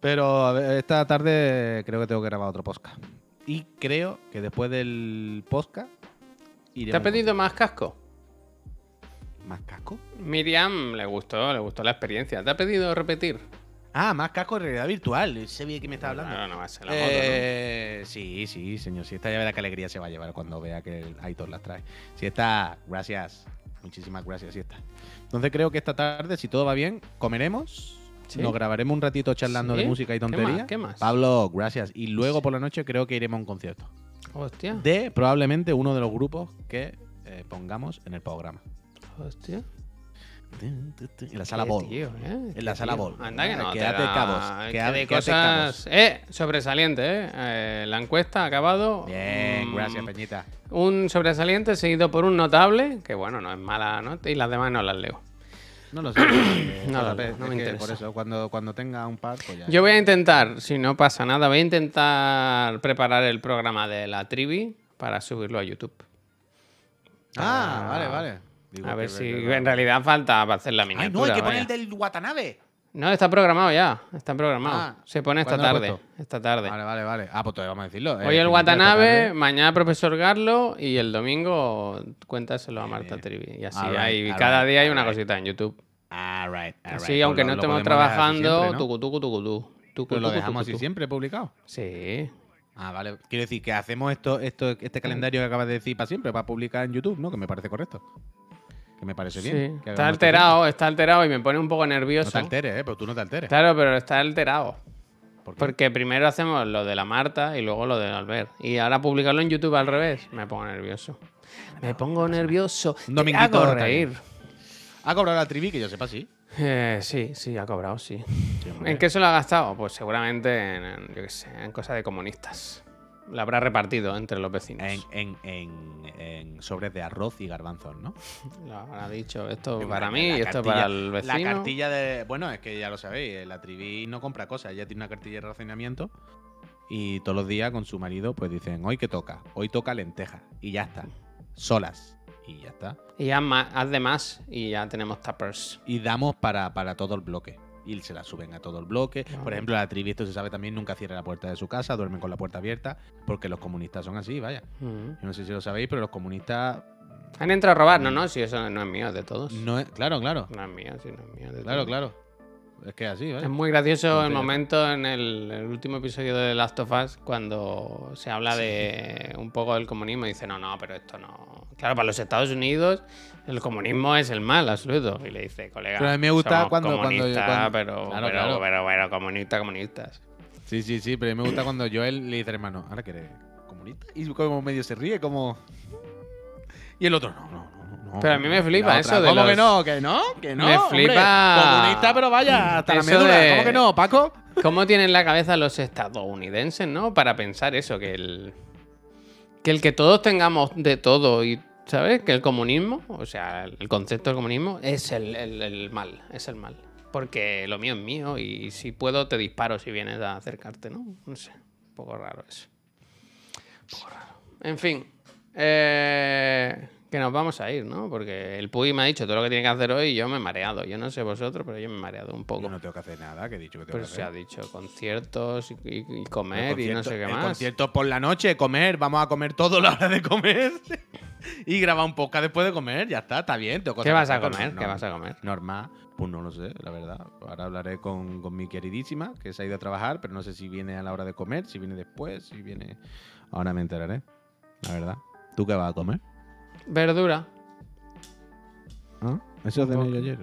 Pero a ver, esta tarde creo que tengo que grabar otro podcast. Y creo que después del podcast ¿Te iremos ha pedido más casco? Más casco. Miriam le gustó, le gustó la experiencia. ¿Te ha pedido repetir? Ah, más casco de realidad virtual. Sé bien que me está hablando. Claro, no va a ser la moto, Eh, Sí, sí, señor. Si esta ya verá qué alegría se va a llevar cuando vea que el Aitor las trae. Si está, gracias. Muchísimas gracias, si está. Entonces creo que esta tarde, si todo va bien, comeremos. Sí. Nos grabaremos un ratito charlando ¿Sí? de música y ¿Qué más? tontería. ¿Qué más? Pablo, gracias. Y luego por la noche creo que iremos a un concierto. ¿no? Hostia. De probablemente uno de los grupos que eh, pongamos en el programa. Hostia. En la sala Ball. tío, ¿eh? En la sala. Ball. Anda que no. te Quédate da- cabos, quédate- cosas. Eh, sobresaliente, ¿eh? Eh, La encuesta ha acabado. Bien, Mm, gracias, Peñita. Un sobresaliente seguido por un notable, que bueno, no es mala nota, y las demás no las leo. No lo sé. eh, No lo leo, no me interesa. Por eso, cuando, cuando tenga un par, pues ya. Yo voy a intentar, si no pasa nada, voy a intentar preparar el programa de la trivi para subirlo a YouTube. Ah, Ah, vale, vale. Digo a ver si en realidad falta para hacer la Ay, miniatura. no, hay que poner el del Watanabe. No, está programado ya. Está programado. Ah, Se pone esta ¿cuándo lo has tarde. Esta tarde. Vale, vale, vale. Ah, pues todavía vamos a decirlo. Hoy Eh, el Peñita, Watanabe, mañana profesor Garlo y el domingo cuéntaselo a Marta bien. Trivi. Y así hay, cada día hay una cosita en YouTube. Alright, alright. Así, Pues aunque lo- no estemos trabajando, siempre, ¿no? tucu, tucu, tucu, tu. Tucu, Pero lo dejamos tucu, así siempre publicado. Sí. Ah, vale. Quiero decir que hacemos esto, esto, este calendario que acabas de decir para siempre, para publicar en YouTube, ¿no? Que me parece correcto. Que me parece Sí. bien. que Está alterado, está alterado y me pone un poco siempre. No nervioso. te alteres, ¿eh? Pero tú no te alteres. Claro, pero está alterado. Porque primero hacemos lo de la Marta y luego lo de Albert. Y ahora publicarlo en YouTube al revés, me pongo nervioso. Me pongo nervioso. Un dominguito hago reír. ¿Ha cobrado la trivi? Que yo sepa, sí. Eh, sí, sí, ha cobrado, sí. ¿En qué se lo ha gastado? Pues seguramente en, en, yo qué sé, en cosas de comunistas. La habrá repartido entre los vecinos. En, en, en, en sobres de arroz y garbanzos, ¿no? Lo habrá dicho, esto para mí y esto para el vecino. La cartilla de. Bueno, es que ya lo sabéis, la trivi no compra cosas, ella tiene una cartilla de racionamiento y todos los días con su marido pues dicen, hoy que toca, hoy toca lenteja y ya está, solas y ya está. Y haz de más y ya tenemos tappers. Y damos para, para todo el bloque. Y se la suben a todo el bloque. Claro. Por ejemplo, la trivi, esto se sabe también, nunca cierra la puerta de su casa, duermen con la puerta abierta, porque los comunistas son así, vaya. Yo no sé si lo sabéis, pero los comunistas Han entrado a robar, no, no, si eso no es mío, es de todos. no es. Claro, claro. No es mío, sí, no es mío. de Claro, todos. claro. Es que así, vaya. Es muy gracioso el momento en el, el último episodio de Last of Us cuando se habla de un poco del comunismo y dice, no, no, pero esto no. Claro, para los Estados Unidos el comunismo es el mal absoluto. Y le dice, colega. Pero a mí me gusta somos cuando- cuando- pero, Claro, pero, claro. pero, pero comunistas, comunistas. Sí, sí, sí, pero a mí me gusta cuando Joel le dice, hermano, ¿ahora que eres comunista? Y como medio se ríe, como... Y el otro, no, no, no. no Pero a mí me flipa eso de ¿Cómo los- que no? ¿Que no? ¿Que no? Me hombre? flipa Comunista, pero vaya, hasta la médula. de- ¿Cómo que no, Paco? ¿Cómo tienen la cabeza los estadounidenses, no? Para pensar eso, que el. Que el que todos tengamos de todo y. ¿Sabes? Que el comunismo, o sea, el concepto del comunismo es el, el- el mal, es el mal. Porque lo mío es mío y si puedo te disparo si vienes a acercarte, ¿no? No sé, un poco raro eso. Un poco raro. En fin, eh, que nos vamos a ir, ¿no? Porque el Puy me ha dicho todo lo que tiene que hacer hoy y yo me he mareado. Yo no sé vosotros, pero yo me he mareado un poco. Yo no tengo que hacer nada, que he dicho que tengo Pero que se ha dicho conciertos y, comer y no sé qué más. concierto por la noche, comer, vamos a comer todo la hora de comer. y grabar un podcast después de comer, ya está, está bien. tengo ¿Qué vas a comer? ¿Qué vas a comer? Normal, pues no lo sé, la verdad. Ahora hablaré con, con mi queridísima, que se ha ido a trabajar, pero no sé si viene a la hora de comer, si viene después, si viene... Ahora me enteraré, la verdad. ¿Tú qué vas a comer? Verdura, ¿Ah? Eso Un ayer.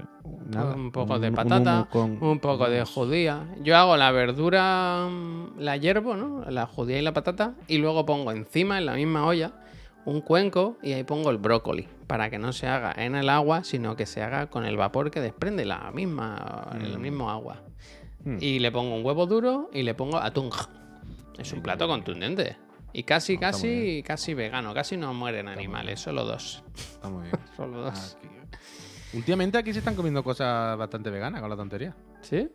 Nada. un poco de un patata, con- un poco de judía. Yo hago la verdura, mm, la hiervo, ¿no? La judía y la patata, y luego pongo encima, en la misma olla, un cuenco y ahí pongo el brócoli, para que no se haga en el agua, sino que se haga con el vapor que desprende la misma, el Mm. mismo agua. Hmm. Y le pongo un huevo duro y le pongo atún. Es un plato contundente. Y casi, No, casi, casi vegano. Casi no mueren animales, solo dos. Está muy bien. Solo dos. Aquí. Últimamente aquí se están comiendo cosas bastante veganas con la tontería. ¿Sí?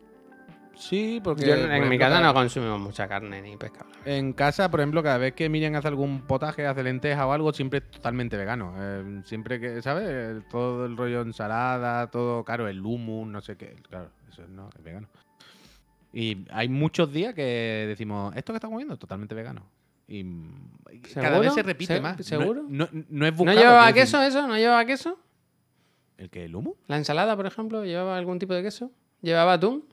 Sí, porque... Yo por en mi casa no consumimos mucha carne ni pescado. En casa, por ejemplo, cada vez que Miriam hace algún potaje, hace lenteja o algo, siempre es totalmente vegano. Eh, siempre que, ¿sabes? Todo el rollo ensalada, todo, claro, el hummus, no sé qué. Claro, eso no es vegano. Y hay muchos días que decimos, esto que estamos comiendo es totalmente vegano. Y cada vez se repite ¿Se- más. No- seguro? No, no es ¿No buscado, llevaba quiero decir- queso eso? ¿No llevaba queso? ¿El que ¿El hummus? ¿La ensalada, por ejemplo, llevaba algún tipo de queso? ¿Llevaba atún?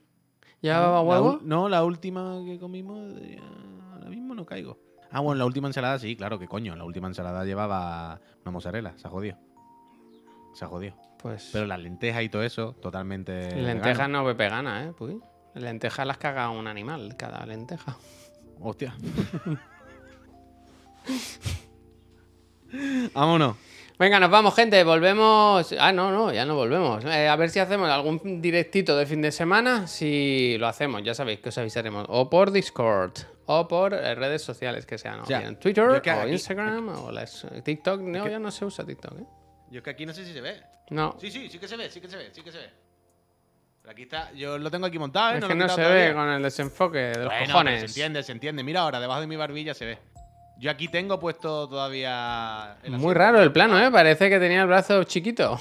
¿Llevaba No, huevo? no, la última que comimos, eh, ahora mismo no caigo. Ah, bueno, la última ensalada sí, claro, que coño. La última ensalada llevaba una mozzarella, se ha jodido. Se ha jodido. Pues Pero las lentejas y todo eso, totalmente. lentejas no ve vegana, ¿eh? Puy? Lentejas las caga un animal, cada lenteja. Hostia. Vámonos. Venga, nos vamos, gente. Volvemos. Ah, no, no, ya no volvemos. Eh, a ver si hacemos algún directito de fin de semana. Si lo hacemos, ya sabéis que os avisaremos. O por Discord, o por eh, redes sociales que sean. O Ya, bien Twitter, que o aquí- Instagram, o las- TikTok. No, que- ya no se usa TikTok, ¿eh? Yo es que aquí no sé si se ve. No. Sí, sí, sí que se ve, sí que se ve, sí que se ve. Pero aquí está, yo lo tengo aquí montado, ¿eh? es que no se ve con el desenfoque de los Bueno, cojones. se entiende, se entiende. Mira ahora, debajo de mi barbilla se ve. Yo aquí tengo puesto todavía. el Muy raro el plano, ¿eh? Parece que tenía el brazo chiquito.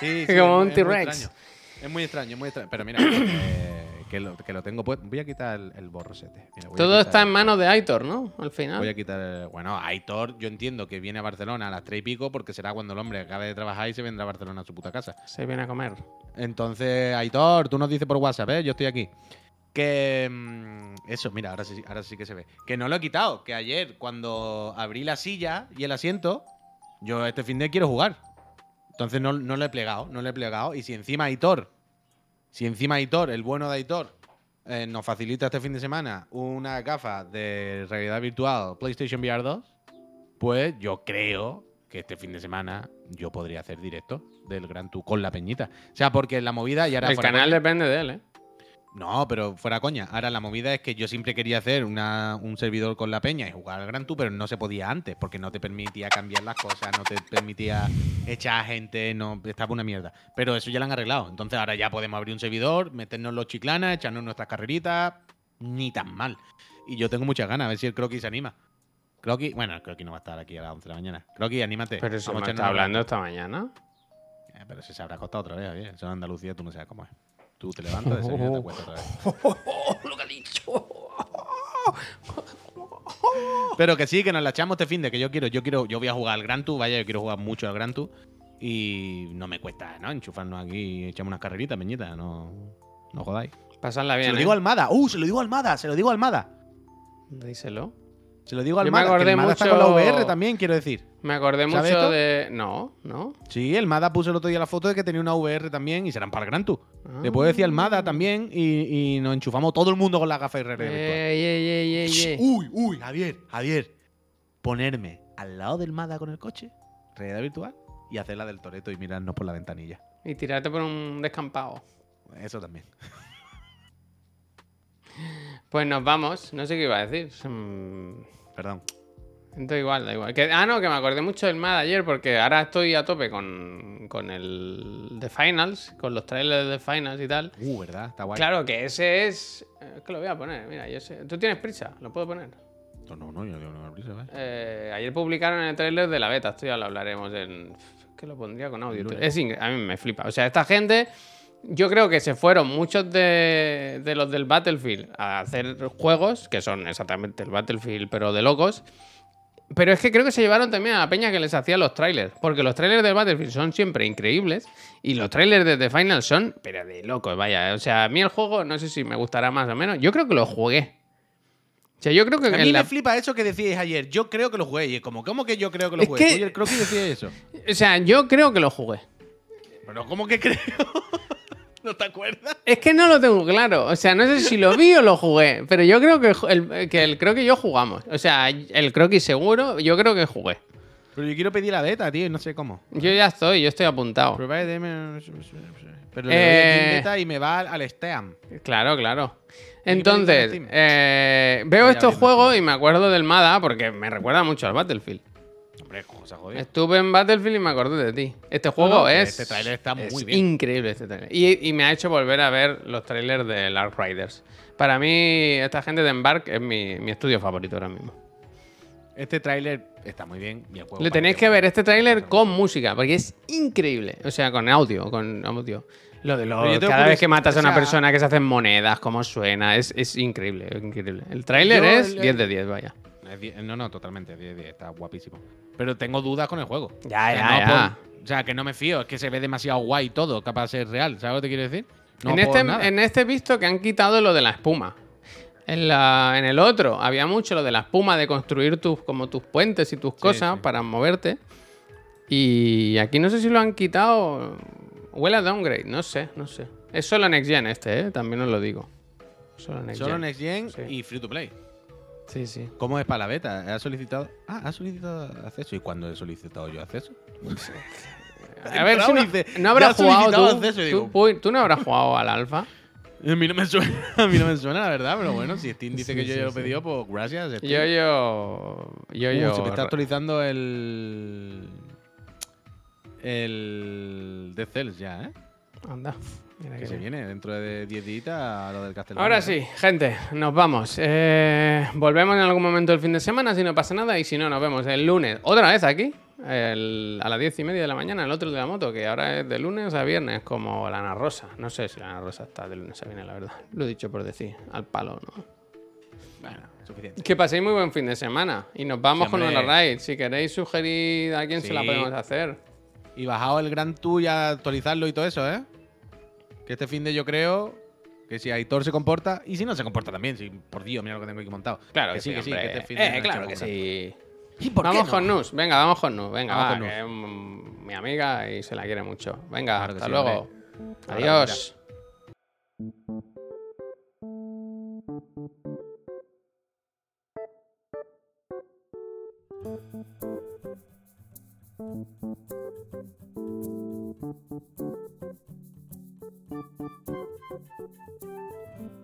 Sí, Como es un T-Rex. extraño. Es muy extraño, muy extraño. Pero mira, eh, que, lo, que lo tengo puesto. Voy a quitar el, el borrosete. Mira, Todo está en manos de Aitor, ¿no? Al final. Voy a quitar. el- Bueno, Aitor, yo entiendo que viene a Barcelona a las 3 y pico porque será cuando el hombre acabe de trabajar y se vendrá a Barcelona a su puta casa. Se viene a comer. Entonces, Aitor, tú nos dices por WhatsApp, ¿eh? Yo estoy aquí. Que. mm, Eso, mira, ahora sí, ahora sí que se ve. Que no lo he quitado. Que ayer, cuando abrí la silla y el asiento, yo este fin de quiero jugar. Entonces no, no lo he plegado, no lo he plegado. Y si encima Aitor, si encima Aitor, el bueno de Aitor, eh, nos facilita este fin de semana una gafa de realidad virtual PlayStation VR 2, pues yo creo que este fin de semana yo podría hacer directo del Gran Tour con la peñita. O sea, porque la movida ya era El canal depende de él, ¿eh? No, pero fuera coña. Ahora la movida es que yo siempre quería hacer una- un servidor con la peña y jugar al Gran Tour, pero no se podía antes, porque no te permitía cambiar las cosas, no te permitía echar gente, no estaba una mierda. Pero eso ya lo han arreglado. Entonces ahora ya podemos abrir un servidor, meternos los chiclanas, echarnos nuestras carreritas, ni tan mal. Y yo tengo muchas ganas, a ver si el croquis se anima. Croquis, bueno, el croquis no va a estar aquí a las 11 de la mañana. Croquis, anímate. Pero me a está hablando esta mañana. eh, pero si se habrá acostado otra vez, oye. Eso en Andalucía tú no sabes cómo es. Tú te levantas, y te acuestas otra vez. lo que ha dicho. Pero que sí, que nos la echamos este fin de que yo quiero, yo quiero, yo voy a jugar al Gran Tour, vaya, yo quiero jugar mucho al Gran Tour. Y no me cuesta, ¿no? Enchufarnos aquí y echamos unas carreritas, peñita, no, no jodáis. Pasarla bien. Se lo ¿eh? digo a Almada, uh, se lo digo a Almada, se lo digo a Almada. Díselo. Se lo digo a Yo me Almada. que acordé Almada está con la mucho- VR también, quiero decir. Me acordé ¿Sabes mucho esto? de. No, no. Sí, Almada puso el otro día la foto de que tenía una VR también y serán para el Gran Tour. Le puedo decir Almada también y, y nos enchufamos todo el mundo con la gafa de realidad virtual. Ey, ey, ey, ey, ey. Uy, uy, Javier, Javier. Ponerme al lado del Mada con el coche, realidad virtual, y hacer la del Toreto y mirarnos por la ventanilla. Y tirarte por un descampado. Eso también. Pues nos vamos. No sé qué iba a decir. Mm, Perdón. Da igual, da igual. Que- ah, no, que me acordé mucho del MAD ayer porque ahora estoy a tope con, con el The Finals, con los trailers de Finals y tal. Uh, ¿verdad? Está guay. Claro que ese es. Es que lo voy a poner, mira, yo sé. ¿Tú tienes prisa? ¿Lo puedo poner? No, no, no, yo no tengo prisa, ¿ves? Eh, ayer publicaron el trailer de la beta, esto ya lo hablaremos. En, es que lo pondría con audio. Es a mí me flipa. O sea, esta gente, yo creo que se fueron muchos de, de los del Battlefield a hacer juegos, que son exactamente el Battlefield, pero de locos. Pero es que creo que se llevaron también a la peña que les hacía los trailers. Porque los trailers del Battlefield son siempre increíbles. Y los trailers de The Final son, pero de locos, vaya. O sea, a mí el juego, no sé si me gustará más o menos. Yo creo que lo jugué. O sea, yo creo que A mí la- me flipa eso que decíais ayer. Yo creo que lo jugué. Y es como, ¿cómo que yo creo que lo Es jugué? que- Oye, el croquis decía eso. O sea, yo creo que lo jugué. Pero ¿cómo que creo? ¿No te acuerdas? Es que no lo tengo claro. O sea, no sé si lo vi o lo jugué. Pero yo creo que el, que el creo que yo jugamos. O sea, el croquis seguro, yo creo que jugué. Pero yo quiero pedir la beta, tío, y no sé cómo. Yo ya estoy, yo estoy apuntado. Pero le doy aquí en Eh. beta y me va al Steam. Claro, claro. ¿Y Entonces, eh, veo estos juegos y me acuerdo del MADA porque me recuerda mucho al Battlefield. Hombre, cosa jodida. Estuve en Battlefield y me acordé de ti. Este juego no, que es. este tráiler está es muy bien. Increíble este trailer. Y, y me ha hecho volver a ver los trailers de Lark Riders. Para mí, esta gente de Embark es mi, mi estudio favorito ahora mismo. Este tráiler está muy bien. y el juego Le tenéis que ver este tráiler con música, porque es increíble. O sea, con audio, con audio. Lo de los- cada vez que matas a o una sea- persona que se hacen monedas, cómo suena, es, es increíble, es increíble. El tráiler es el- 10 de 10, vaya. Es die- No, no, totalmente. 10 10, está guapísimo. Pero tengo dudas con el juego. Ya, O sea, ya, no ya. por- o sea, que no me fío. Es que se ve demasiado guay todo, capaz de ser real. ¿Sabes lo que te quiero decir? No en, este, nada. en este he visto que han quitado lo de la espuma. En, la, en el otro había mucho lo de la espuma de construir tus, como tus puentes y tus cosas sí. para moverte. Y aquí no sé si lo han quitado. Huele a downgrade, no sé, no sé. Es solo Next Gen este, ¿eh? también os lo digo. Solo Next Solo Gen. Next Gen Sí. y Free to Play. Sí, sí. ¿Cómo es para la beta? ¿Ha solicitado? Ah, ha solicitado acceso. ¿Y cuándo he solicitado yo acceso? A ver, si no, no habrás "Ya has solicitado jugado tú, acceso", tú, no habrás jugado al alfa. A mí no me suena, a mí no me suena la verdad, pero bueno, si Steam dice Sí, que yo sí, ya lo sí. he pedido, pues gracias. Steam. Yo, yo, yo, Uh, yo. se me está actualizando el. El. Death Cells ya, ¿eh? Anda. Mira Que se viene dentro de 10 días a lo del Castlevania. Ahora sí, gente, nos vamos. Eh, volvemos en algún momento del fin de semana si no pasa nada y si no, nos vemos el lunes otra vez aquí, el- a las diez y media de la mañana, el otro de la moto, que ahora es de lunes a viernes, como la Ana Rosa. No sé si la Ana Rosa está de lunes a viernes, la verdad. Lo he dicho por decir, al palo, ¿no? Bueno, suficiente. Que paséis muy buen fin de semana y nos vamos con una raid. Si queréis sugerir a quién se la podemos hacer. Y bajado el Gran Tour y a actualizarlo y todo eso, ¿eh? Que este fin de yo creo que si Aitor se comporta, y si no se comporta también, si por Dios, mira lo que tengo aquí montado. Claro que sí, que sí, que este fin de Eh, nos claro que sí. ¿Y por qué Vamos no? con Nus, venga, vamos con Nus, venga, Vamos va, con que es mm, mi amiga y se la quiere mucho. Venga, Claro hasta sí, luego. Adiós. Thank you.